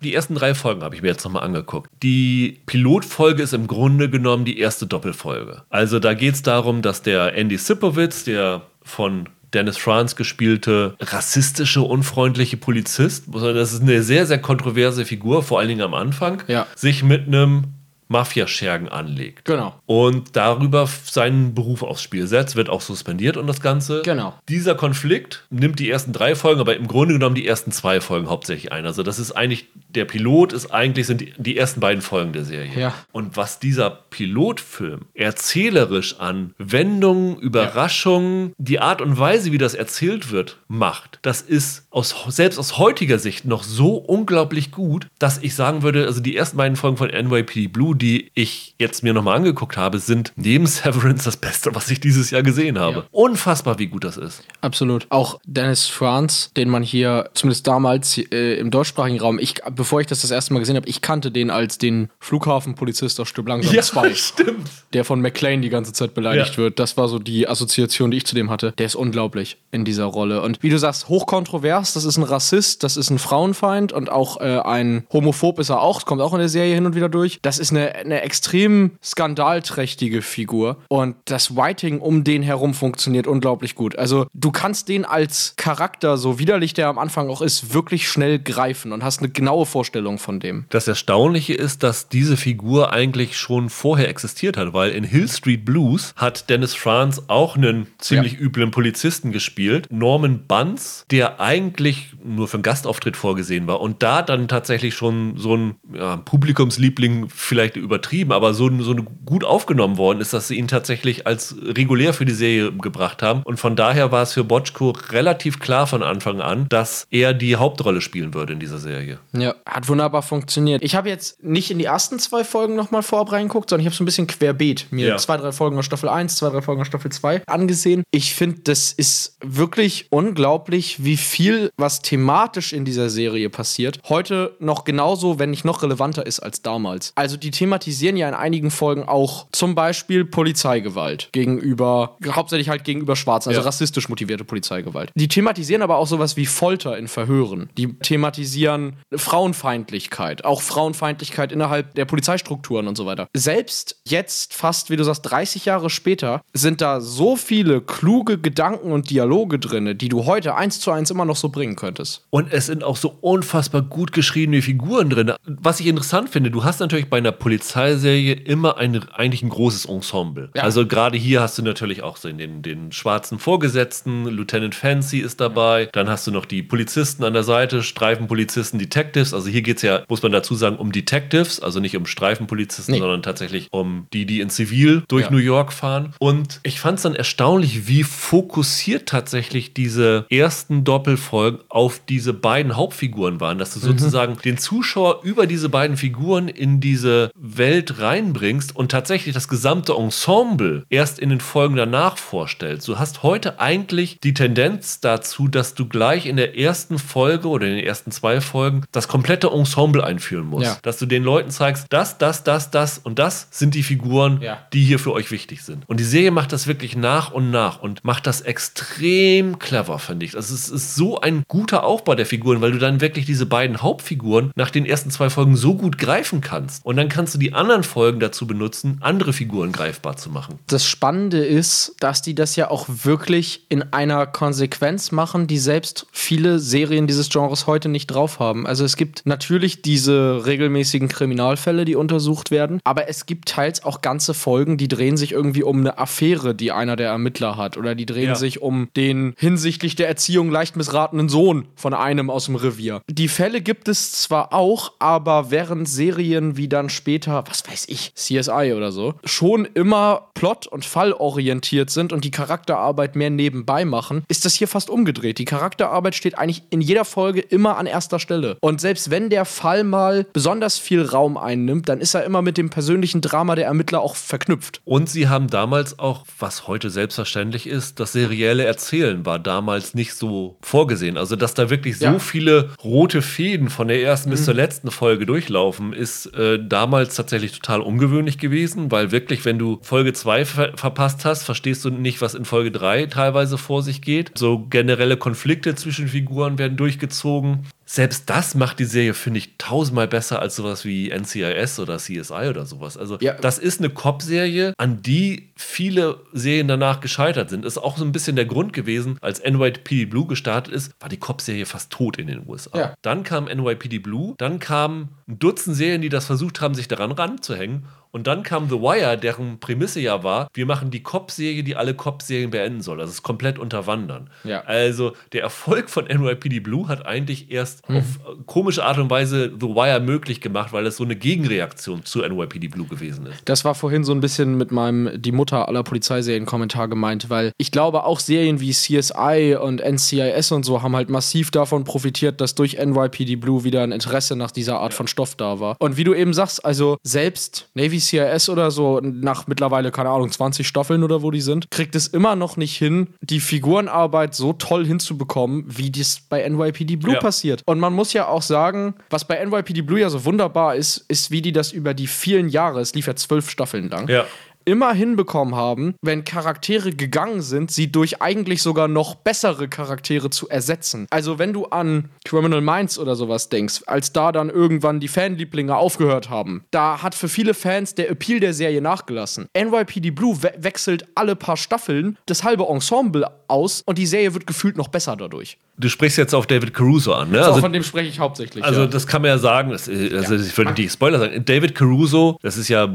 Die ersten drei Folgen habe ich mir jetzt nochmal angeguckt. Die Pilotfolge ist im Grunde genommen die erste Doppelfolge. Also da geht es darum, dass der Andy Sipowitz, der von Dennis Franz gespielte rassistische, unfreundliche Polizist, das ist eine sehr, sehr kontroverse Figur, vor allen Dingen am Anfang, Ja. sich mit einem Mafiaschergen anlegt. Genau. Und darüber seinen Beruf aufs Spiel setzt, wird auch suspendiert und das Ganze. Genau. Dieser Konflikt nimmt die ersten drei Folgen, aber im Grunde genommen die ersten zwei Folgen hauptsächlich ein. Also das ist eigentlich, der Pilot ist eigentlich, sind die, die ersten beiden Folgen der Serie. Ja. Und was dieser Pilotfilm erzählerisch an Wendungen, Überraschungen, die Art und Weise, wie das erzählt wird, macht, das ist aus, selbst aus heutiger Sicht noch so unglaublich gut, dass ich sagen würde, also die ersten beiden Folgen von NYPD Blue, die ich jetzt mir nochmal angeguckt habe, sind neben (laughs) Severance das Beste, was ich dieses Jahr gesehen habe. Ja. Unfassbar, wie gut das ist. Absolut. Auch Dennis Franz, den man hier, zumindest damals äh, im deutschsprachigen Raum, ich, bevor ich das das erste Mal gesehen habe, ich kannte den als den Flughafenpolizist aus Stück langsam 2. (laughs) stimmt. der von McLean die ganze Zeit beleidigt Ja. wird. Das war so die Assoziation, die ich zu dem hatte. Der ist unglaublich in dieser Rolle. Und wie du sagst, hochkontrovers, das ist ein Rassist, das ist ein Frauenfeind und auch äh, ein Homophob ist er auch, das kommt auch in der Serie hin und wieder durch. Das ist eine, eine extrem skandalträchtige Figur und das Writing um den herum funktioniert unglaublich gut. Also du kannst den als Charakter, so widerlich der am Anfang auch ist, wirklich schnell greifen und hast eine genaue Vorstellung von dem. Das Erstaunliche ist, dass diese Figur eigentlich schon vorher existiert hat, weil in Hill Street Blues hat Dennis Franz auch einen ziemlich Ja. üblen Polizisten gespielt, Norman Bunce, der eigentlich nur für einen Gastauftritt vorgesehen war und da dann tatsächlich schon so ein ja, Publikumsliebling vielleicht übertrieben, aber so, so gut aufgenommen worden ist, dass sie ihn tatsächlich als regulär für die Serie gebracht haben und von daher war es für Botschko relativ klar von Anfang an, dass er die Hauptrolle spielen würde in dieser Serie. Ja, hat wunderbar funktioniert. Ich habe jetzt nicht in die ersten zwei Folgen nochmal vorab reingeguckt, sondern ich habe so ein bisschen querbeet mir Ja. zwei, drei Folgen aus Staffel 1, zwei, drei Folgen aus Staffel 2 angesehen. Ich finde, das ist wirklich unglaublich, wie viel, was thematisch in dieser Serie passiert, heute noch genauso, wenn nicht noch relevanter ist als damals. Also die thematisieren ja in einigen Folgen auch zum Beispiel Polizeigewalt gegenüber, hauptsächlich halt gegenüber Schwarzen, also Ja. rassistisch motivierte Polizeigewalt. Die thematisieren aber auch sowas wie Folter in Verhören. Die thematisieren Frauenfeindlichkeit, auch Frauenfeindlichkeit innerhalb der Polizeistrukturen und so weiter. Selbst jetzt, fast, wie du sagst, 30 Jahre später, sind da so viele kluge Gedanken und Dialoge drin, die du heute eins zu eins immer noch so bringen könntest. Und es sind auch so unfassbar gut geschriebene Figuren drin. Was ich interessant finde, du hast natürlich bei einer Polizeiserie immer ein, eigentlich ein großes Ensemble. Ja. Also gerade hier hast du natürlich auch so den, den schwarzen Vorgesetzten, Lieutenant Fancy ist dabei, dann hast du noch die Polizisten an der Seite, Streifenpolizisten, Detectives. Also hier geht es ja, muss man dazu sagen, um Detectives, also nicht um Streifenpolizisten, Nee. sondern tatsächlich um die, die in Zivil durch Ja. New York fahren. Und ich fand es dann erstaunlich, wie fokussiert tatsächlich diese ersten Doppelfolgen auf diese beiden Hauptfiguren waren, dass du Mhm. sozusagen den Zuschauer über diese beiden Figuren in diese Welt reinbringst und tatsächlich das gesamte Ensemble erst in den Folgen danach vorstellst. Du hast heute eigentlich die Tendenz dazu, dass du gleich in der ersten Folge oder in den ersten zwei Folgen das komplette Ensemble einführen musst. Ja. Dass du den Leuten zeigst, das, das, das, das und das sind die Figuren, Ja. die hier für euch wichtig sind. Und die Serie macht das wirklich nach und nach und macht das extrem clever, finde ich. Also es ist so ein guter Aufbau der Figuren, weil du dann wirklich diese beiden Hauptfiguren nach den ersten zwei Folgen so gut greifen kannst. Und dann kannst du die anderen Folgen dazu benutzen, andere Figuren greifbar zu machen. Das Spannende ist, dass die das ja auch wirklich in einer Konsequenz machen, die selbst viele Serien dieses Genres heute nicht drauf haben. Also es gibt natürlich diese regelmäßigen Kriminalfälle, die untersucht werden, aber es gibt teils auch ganze Folgen, die drehen sich irgendwie um eine Affäre, die einer der Ermittler hat oder die drehen Ja. sich um den hinsichtlich der Erziehung leicht missratenen Sohn von einem aus dem Revier. Die Fälle gibt es zwar auch, aber während Serien wie dann später, was weiß ich, CSI oder so, schon immer plot- und fallorientiert sind und die Charakterarbeit mehr nebenbei machen, ist das hier fast umgedreht. Die Charakterarbeit steht eigentlich in jeder Folge immer an erster Stelle. Und selbst wenn der Fall mal besonders viel Raum einnimmt, dann ist er immer mit dem persönlichen Drama der Ermittler auch verknüpft. Und sie haben damals auch, was heute selbstverständlich ist, das serielle Erzählen war damals nicht so vorgesehen. Also, dass da wirklich so Ja. viele rote Fäden von der ersten bis zur letzten Folge durchlaufen, ist äh, damals tatsächlich total ungewöhnlich gewesen, weil wirklich, wenn du Folge 2 ver verpasst hast, verstehst du nicht, was in Folge 3 teilweise vor sich geht. So generelle Konflikte zwischen Figuren werden durchgezogen. Selbst das macht die Serie, finde ich, tausendmal besser als sowas wie NCIS oder CSI oder sowas. Also, Ja. das ist eine Cop-Serie, an die viele Serien danach gescheitert sind. Ist auch so ein bisschen der Grund gewesen, als NYPD Blue gestartet ist, war die Cop-Serie fast tot in den USA. Ja. Dann kam NYPD Blue, dann kamen ein Dutzend Serien, die das versucht haben, sich daran ranzuhängen. Und dann kam The Wire, deren Prämisse ja war, wir machen die Cop-Serie, die alle Cop-Serien beenden soll. Das ist komplett unterwandern. Ja. Also der Erfolg von NYPD Blue hat eigentlich erst Hm. auf äh, komische Art und Weise The Wire möglich gemacht, weil es so eine Gegenreaktion zu NYPD Blue gewesen ist. Das war vorhin so ein bisschen mit meinem Die Mutter aller Polizeiserien-Kommentar gemeint, weil ich glaube, auch Serien wie CSI und NCIS und so haben halt massiv davon profitiert, dass durch NYPD Blue wieder ein Interesse nach dieser Art von Stoff da war. Und wie du eben sagst, also selbst Navy CIS oder so, nach mittlerweile, keine Ahnung, 20 Staffeln oder wo die sind, kriegt es immer noch nicht hin, die Figurenarbeit so toll hinzubekommen, wie das bei NYPD Blue Ja. passiert. Und man muss ja auch sagen, was bei NYPD Blue ja so wunderbar ist, ist, wie die das über die vielen Jahre, es lief ja zwölf Staffeln lang, Ja. Immer hinbekommen haben, wenn Charaktere gegangen sind, sie durch eigentlich sogar noch bessere Charaktere zu ersetzen. Also wenn du an Criminal Minds oder sowas denkst, als da dann irgendwann die Fanlieblinge aufgehört haben, da hat für viele Fans der Appeal der Serie nachgelassen. NYPD Blue we wechselt alle paar Staffeln das halbe Ensemble aus und die Serie wird gefühlt noch besser dadurch. Du sprichst jetzt auf David Caruso an, ne? So, Also, von dem spreche ich hauptsächlich. also ja. das kann man ja sagen, das, äh, also ich würde nicht Spoiler sagen. David Caruso, das ist ja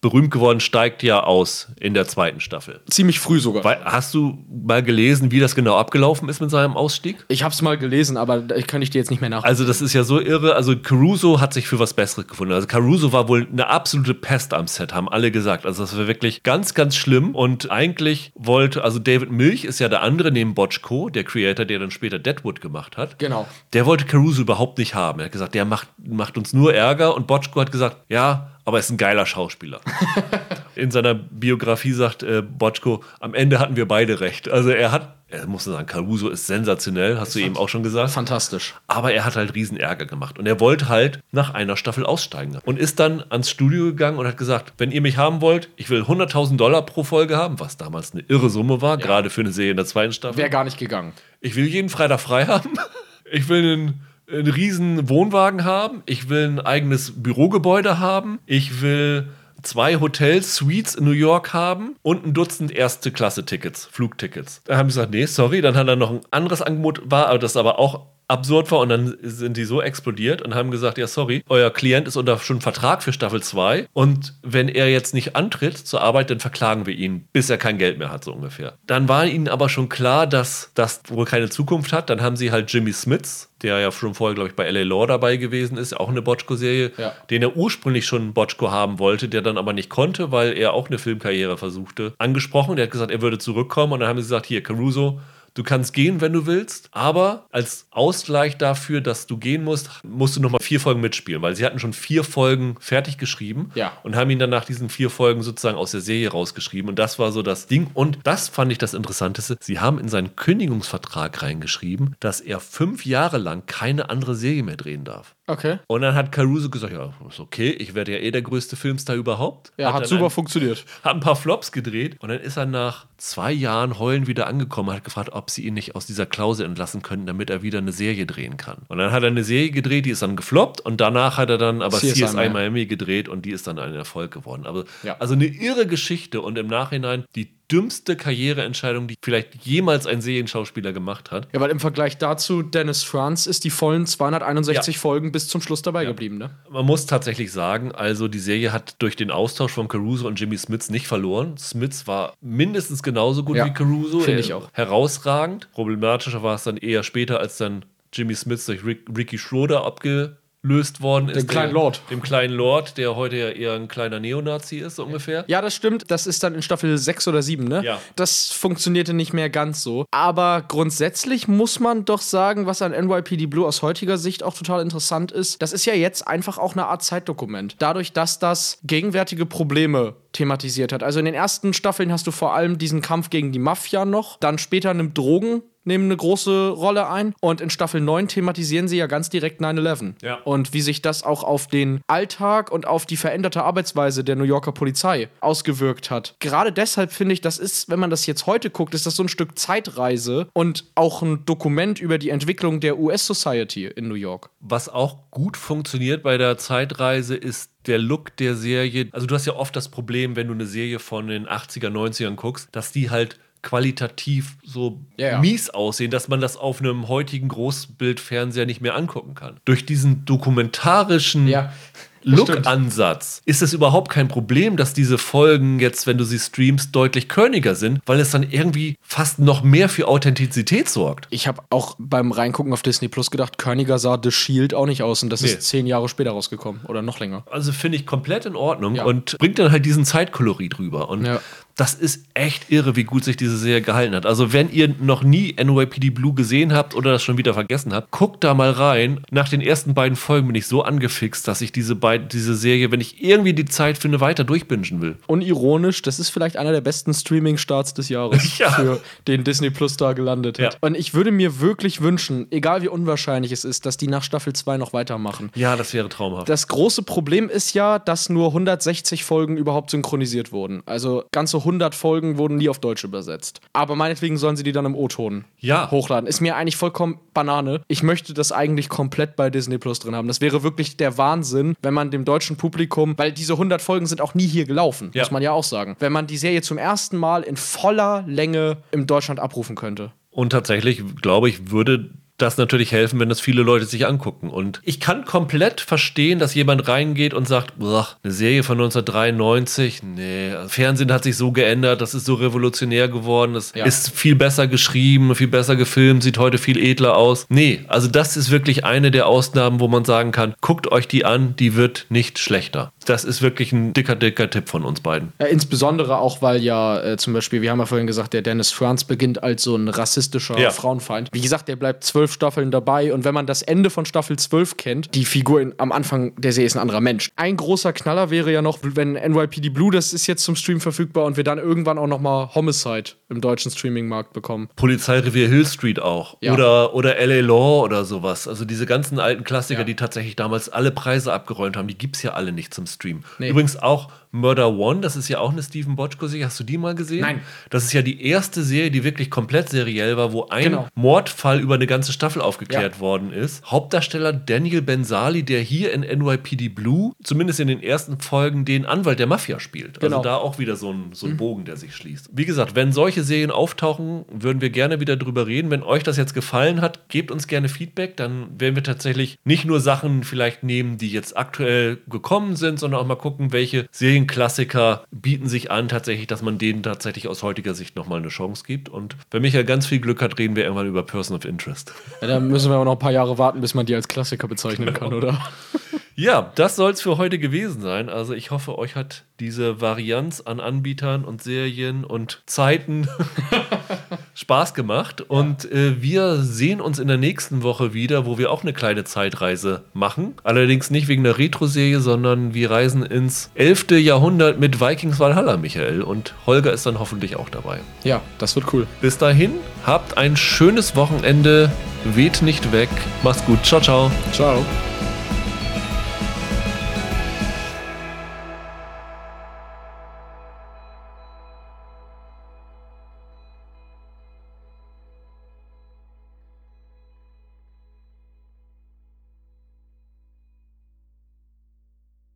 berühmt geworden, steigt ja aus in der zweiten Staffel. ziemlich früh sogar. Weil, hast du mal gelesen, wie das genau abgelaufen ist mit seinem Ausstieg? ich habe es mal gelesen, aber da kann ich dir jetzt nicht mehr nach. Also das ist ja so irre. Also Caruso hat sich für was Besseres gefunden. Also Caruso war wohl eine absolute Pest am Set, haben alle gesagt. Also das war wirklich ganz, ganz schlimm. Und eigentlich wollte, also David Milch ist ja der andere neben Bochco, der Creator, der dann später Deadwood gemacht hat. Genau. Der wollte Caruso überhaupt nicht haben. Er hat gesagt, der macht, macht uns nur Ärger. Und Bochco hat gesagt, ja, aber er ist ein geiler Schauspieler. In seiner Biografie sagt äh, Botschko, am Ende hatten wir beide recht. Also er hat, er muss sagen, Caruso ist sensationell, hast du eben auch schon gesagt. Fantastisch. Aber er hat halt riesen Ärger gemacht. Und er wollte halt nach einer Staffel aussteigen. Und ist dann ans Studio gegangen und hat gesagt, wenn ihr mich haben wollt, ich will 100.000 Dollar pro Folge haben, was damals eine irre Summe war, gerade für eine Serie in der zweiten Staffel. Wäre gar nicht gegangen. Ich will jeden Freitag frei haben. Ich will einen, einen riesen Wohnwagen haben. Ich will ein eigenes Bürogebäude haben. Ich will zwei Hotels, Suites in New York haben und ein Dutzend erste Klasse Tickets, Flugtickets. Da haben sie gesagt, nee, sorry. Dann hat er noch ein anderes Angebot, war das aber auch absurd war und dann sind die so explodiert und haben gesagt, ja sorry, euer Klient ist unter schon Vertrag für Staffel 2 und wenn er jetzt nicht antritt zur Arbeit, dann verklagen wir ihn, bis er kein Geld mehr hat, so ungefähr. Dann war ihnen aber schon klar, dass das wohl keine Zukunft hat. Dann haben sie halt Jimmy Smiths, der ja schon vorher, glaube ich, bei L.A. Law dabei gewesen ist, auch eine Botschko-Serie, Ja. den er ursprünglich schon Botschko haben wollte, der dann aber nicht konnte, weil er auch eine Filmkarriere versuchte, angesprochen. Der hat gesagt, er würde zurückkommen und dann haben sie gesagt, hier, Caruso, Du kannst gehen, wenn du willst, aber als Ausgleich dafür, dass du gehen musst, musst du nochmal vier Folgen mitspielen, weil sie hatten schon vier Folgen fertig geschrieben Ja. und haben ihn dann nach diesen vier Folgen sozusagen aus der Serie rausgeschrieben. Und das war so das Ding. Und das fand ich das Interessanteste. Sie haben in seinen Kündigungsvertrag reingeschrieben, dass er fünf Jahre lang keine andere Serie mehr drehen darf. Okay. Und dann hat Caruso gesagt, ja, ist okay, ich werde ja eh der größte Filmstar überhaupt. Ja, hat, dann super ein- funktioniert. (laughs) hat ein paar Flops gedreht und dann ist er nach zwei Jahren Heulen wieder angekommen, hat gefragt, ob sie ihn nicht aus dieser Klausel entlassen könnten, damit er wieder eine Serie drehen kann. Und dann hat er eine Serie gedreht, die ist dann gefloppt und danach hat er dann aber CSI CSI, Miami. Miami gedreht und die ist dann ein Erfolg geworden. Aber, Ja. Also eine irre Geschichte und im Nachhinein die dümmste Karriereentscheidung, die vielleicht jemals ein Serienschauspieler gemacht hat. Ja, weil im Vergleich dazu, Dennis Franz ist die vollen 261 Ja. Folgen bis zum Schluss dabei geblieben, ne? Man muss tatsächlich sagen, also die Serie hat durch den Austausch von Caruso und Jimmy Smits nicht verloren. Smits war mindestens genauso gut Ja, wie Caruso. finde ich auch. Herausragend. Problematischer war es dann eher später, als dann Jimmy Smits durch Rick, Ricky Schroeder abgelöst worden ist. Dem kleinen der, Lord. Dem kleinen Lord, der heute ja eher ein kleiner Neonazi ist, so ungefähr. Ja, das stimmt. Das ist dann in Staffel 6 oder 7, ne? Ja. Das funktionierte nicht mehr ganz so. Aber grundsätzlich muss man doch sagen, was an NYPD Blue aus heutiger Sicht auch total interessant ist, das ist ja jetzt einfach auch eine Art Zeitdokument. Dadurch, dass das gegenwärtige Probleme thematisiert hat. Also in den ersten Staffeln hast du vor allem diesen Kampf gegen die Mafia noch, dann später nimmt Drogen nehmen eine große Rolle ein und in Staffel 9 thematisieren sie ja ganz direkt 9/11 Ja. und wie sich das auch auf den Alltag und auf die veränderte Arbeitsweise der New Yorker Polizei ausgewirkt hat. Gerade deshalb finde ich, das ist, wenn man das jetzt heute guckt, ist das so ein Stück Zeitreise und auch ein Dokument über die Entwicklung der US-Society in New York. Was auch gut funktioniert bei der Zeitreise ist der Look der Serie. Also du hast ja oft das Problem, wenn du eine Serie von den 80er, 90ern guckst, dass die halt qualitativ so Ja, ja. mies aussehen, dass man das auf einem heutigen Großbildfernseher nicht mehr angucken kann. Durch diesen dokumentarischen Ja. Look-Ansatz ist es überhaupt kein Problem, dass diese Folgen jetzt, wenn du sie streamst, deutlich körniger sind, weil es dann irgendwie fast noch mehr für Authentizität sorgt. Ich habe auch beim Reingucken auf Disney Plus gedacht, Körniger sah The Shield auch nicht aus und das Nee. ist zehn Jahre später rausgekommen oder noch länger. Also finde ich komplett in Ordnung und bringt dann halt diesen Zeitkolorit rüber. Und. Das ist echt irre, wie gut sich diese Serie gehalten hat. Also wenn ihr noch nie NYPD Blue gesehen habt oder das schon wieder vergessen habt, guckt da mal rein. Nach den ersten beiden Folgen bin ich so angefixt, dass ich diese, beid- diese Serie, wenn ich irgendwie die Zeit finde, weiter durchbingen will. Unironisch, das ist vielleicht einer der besten Streaming-Starts des Jahres (laughs) Ja. für den Disney Plus da gelandet hat. Ja. Und ich würde mir wirklich wünschen, egal wie unwahrscheinlich es ist, dass die nach Staffel 2 noch weitermachen. Ja, das wäre traumhaft. Das große Problem ist ja, dass nur 160 Folgen überhaupt synchronisiert wurden. Also ganze 100 Folgen wurden nie auf Deutsch übersetzt. Aber meinetwegen sollen sie die dann im O-Ton Ja. hochladen. Ist mir eigentlich vollkommen Banane. Ich möchte das eigentlich komplett bei Disney Plus drin haben. Das wäre wirklich der Wahnsinn, wenn man dem deutschen Publikum, weil diese 100 Folgen sind auch nie hier gelaufen, Ja. muss man ja auch sagen. Wenn man die Serie zum ersten Mal in voller Länge im Deutschland abrufen könnte. Und tatsächlich, glaube ich, würde das natürlich helfen, wenn das viele Leute sich angucken. Und ich kann komplett verstehen, dass jemand reingeht und sagt, "Boah, eine Serie von 1993, nee, also Fernsehen hat sich so geändert, das ist so revolutionär geworden, das Ja. ist viel besser geschrieben, viel besser gefilmt, sieht heute viel edler aus. Nee, also das ist wirklich eine der Ausnahmen, wo man sagen kann, guckt euch die an, die wird nicht schlechter. Das ist wirklich ein dicker, dicker Tipp von uns beiden. Ja, insbesondere auch, weil ja äh, zum Beispiel, wir haben ja vorhin gesagt, der Dennis Franz beginnt als so ein rassistischer Ja. Frauenfeind. Wie gesagt, der bleibt zwölf Staffeln dabei und wenn man das Ende von Staffel 12 kennt, die Figur in, am Anfang der Serie ist ein anderer Mensch. Ein großer Knaller wäre ja noch, wenn NYPD Blue, das ist jetzt zum Stream verfügbar und wir dann irgendwann auch noch mal Homicide im deutschen Streaming-Markt bekommen. Polizeirevier Hill Street auch. Ja. Oder, oder LA Law oder sowas. Also diese ganzen alten Klassiker, die tatsächlich damals alle Preise abgeräumt haben, die gibt es ja alle nicht zum Stream. Nee. Übrigens auch Murder One, das ist ja auch eine Stephen Bochco-Serie. Hast du die mal gesehen? Nein. Das ist ja die erste Serie, die wirklich komplett seriell war, wo ein Genau. Mordfall über eine ganze Staffel aufgeklärt Ja. worden ist. Hauptdarsteller Daniel Benzali, der hier in NYPD Blue, zumindest in den ersten Folgen, den Anwalt der Mafia spielt. Genau. Also da auch wieder so ein, so ein Bogen, der sich schließt. Wie gesagt, wenn solche Serien auftauchen, würden wir gerne wieder drüber reden. Wenn euch das jetzt gefallen hat, gebt uns gerne Feedback. Dann werden wir tatsächlich nicht nur Sachen vielleicht nehmen, die jetzt aktuell gekommen sind, sondern auch mal gucken, welche Serienklassiker bieten sich an, tatsächlich, dass man denen tatsächlich aus heutiger Sicht nochmal eine Chance gibt. Und wenn Michael ganz viel Glück hat, reden wir irgendwann über Person of Interest. Ja, da müssen wir aber noch ein paar Jahre warten, bis man die als Klassiker bezeichnen kann, oder? (laughs) Ja, das soll es für heute gewesen sein. Also ich hoffe, euch hat diese Varianz an Anbietern und Serien und Zeiten (laughs) Spaß gemacht. Und äh, wir sehen uns in der nächsten Woche wieder, wo wir auch eine kleine Zeitreise machen. Allerdings nicht wegen der Retro-Serie, sondern wir reisen ins 11. Jahrhundert mit Vikings Valhalla, Michael. Und Holger ist dann hoffentlich auch dabei. Ja, das wird cool. Bis dahin, habt ein schönes Wochenende. Weht nicht weg. Macht's gut. Ciao, ciao. Ciao.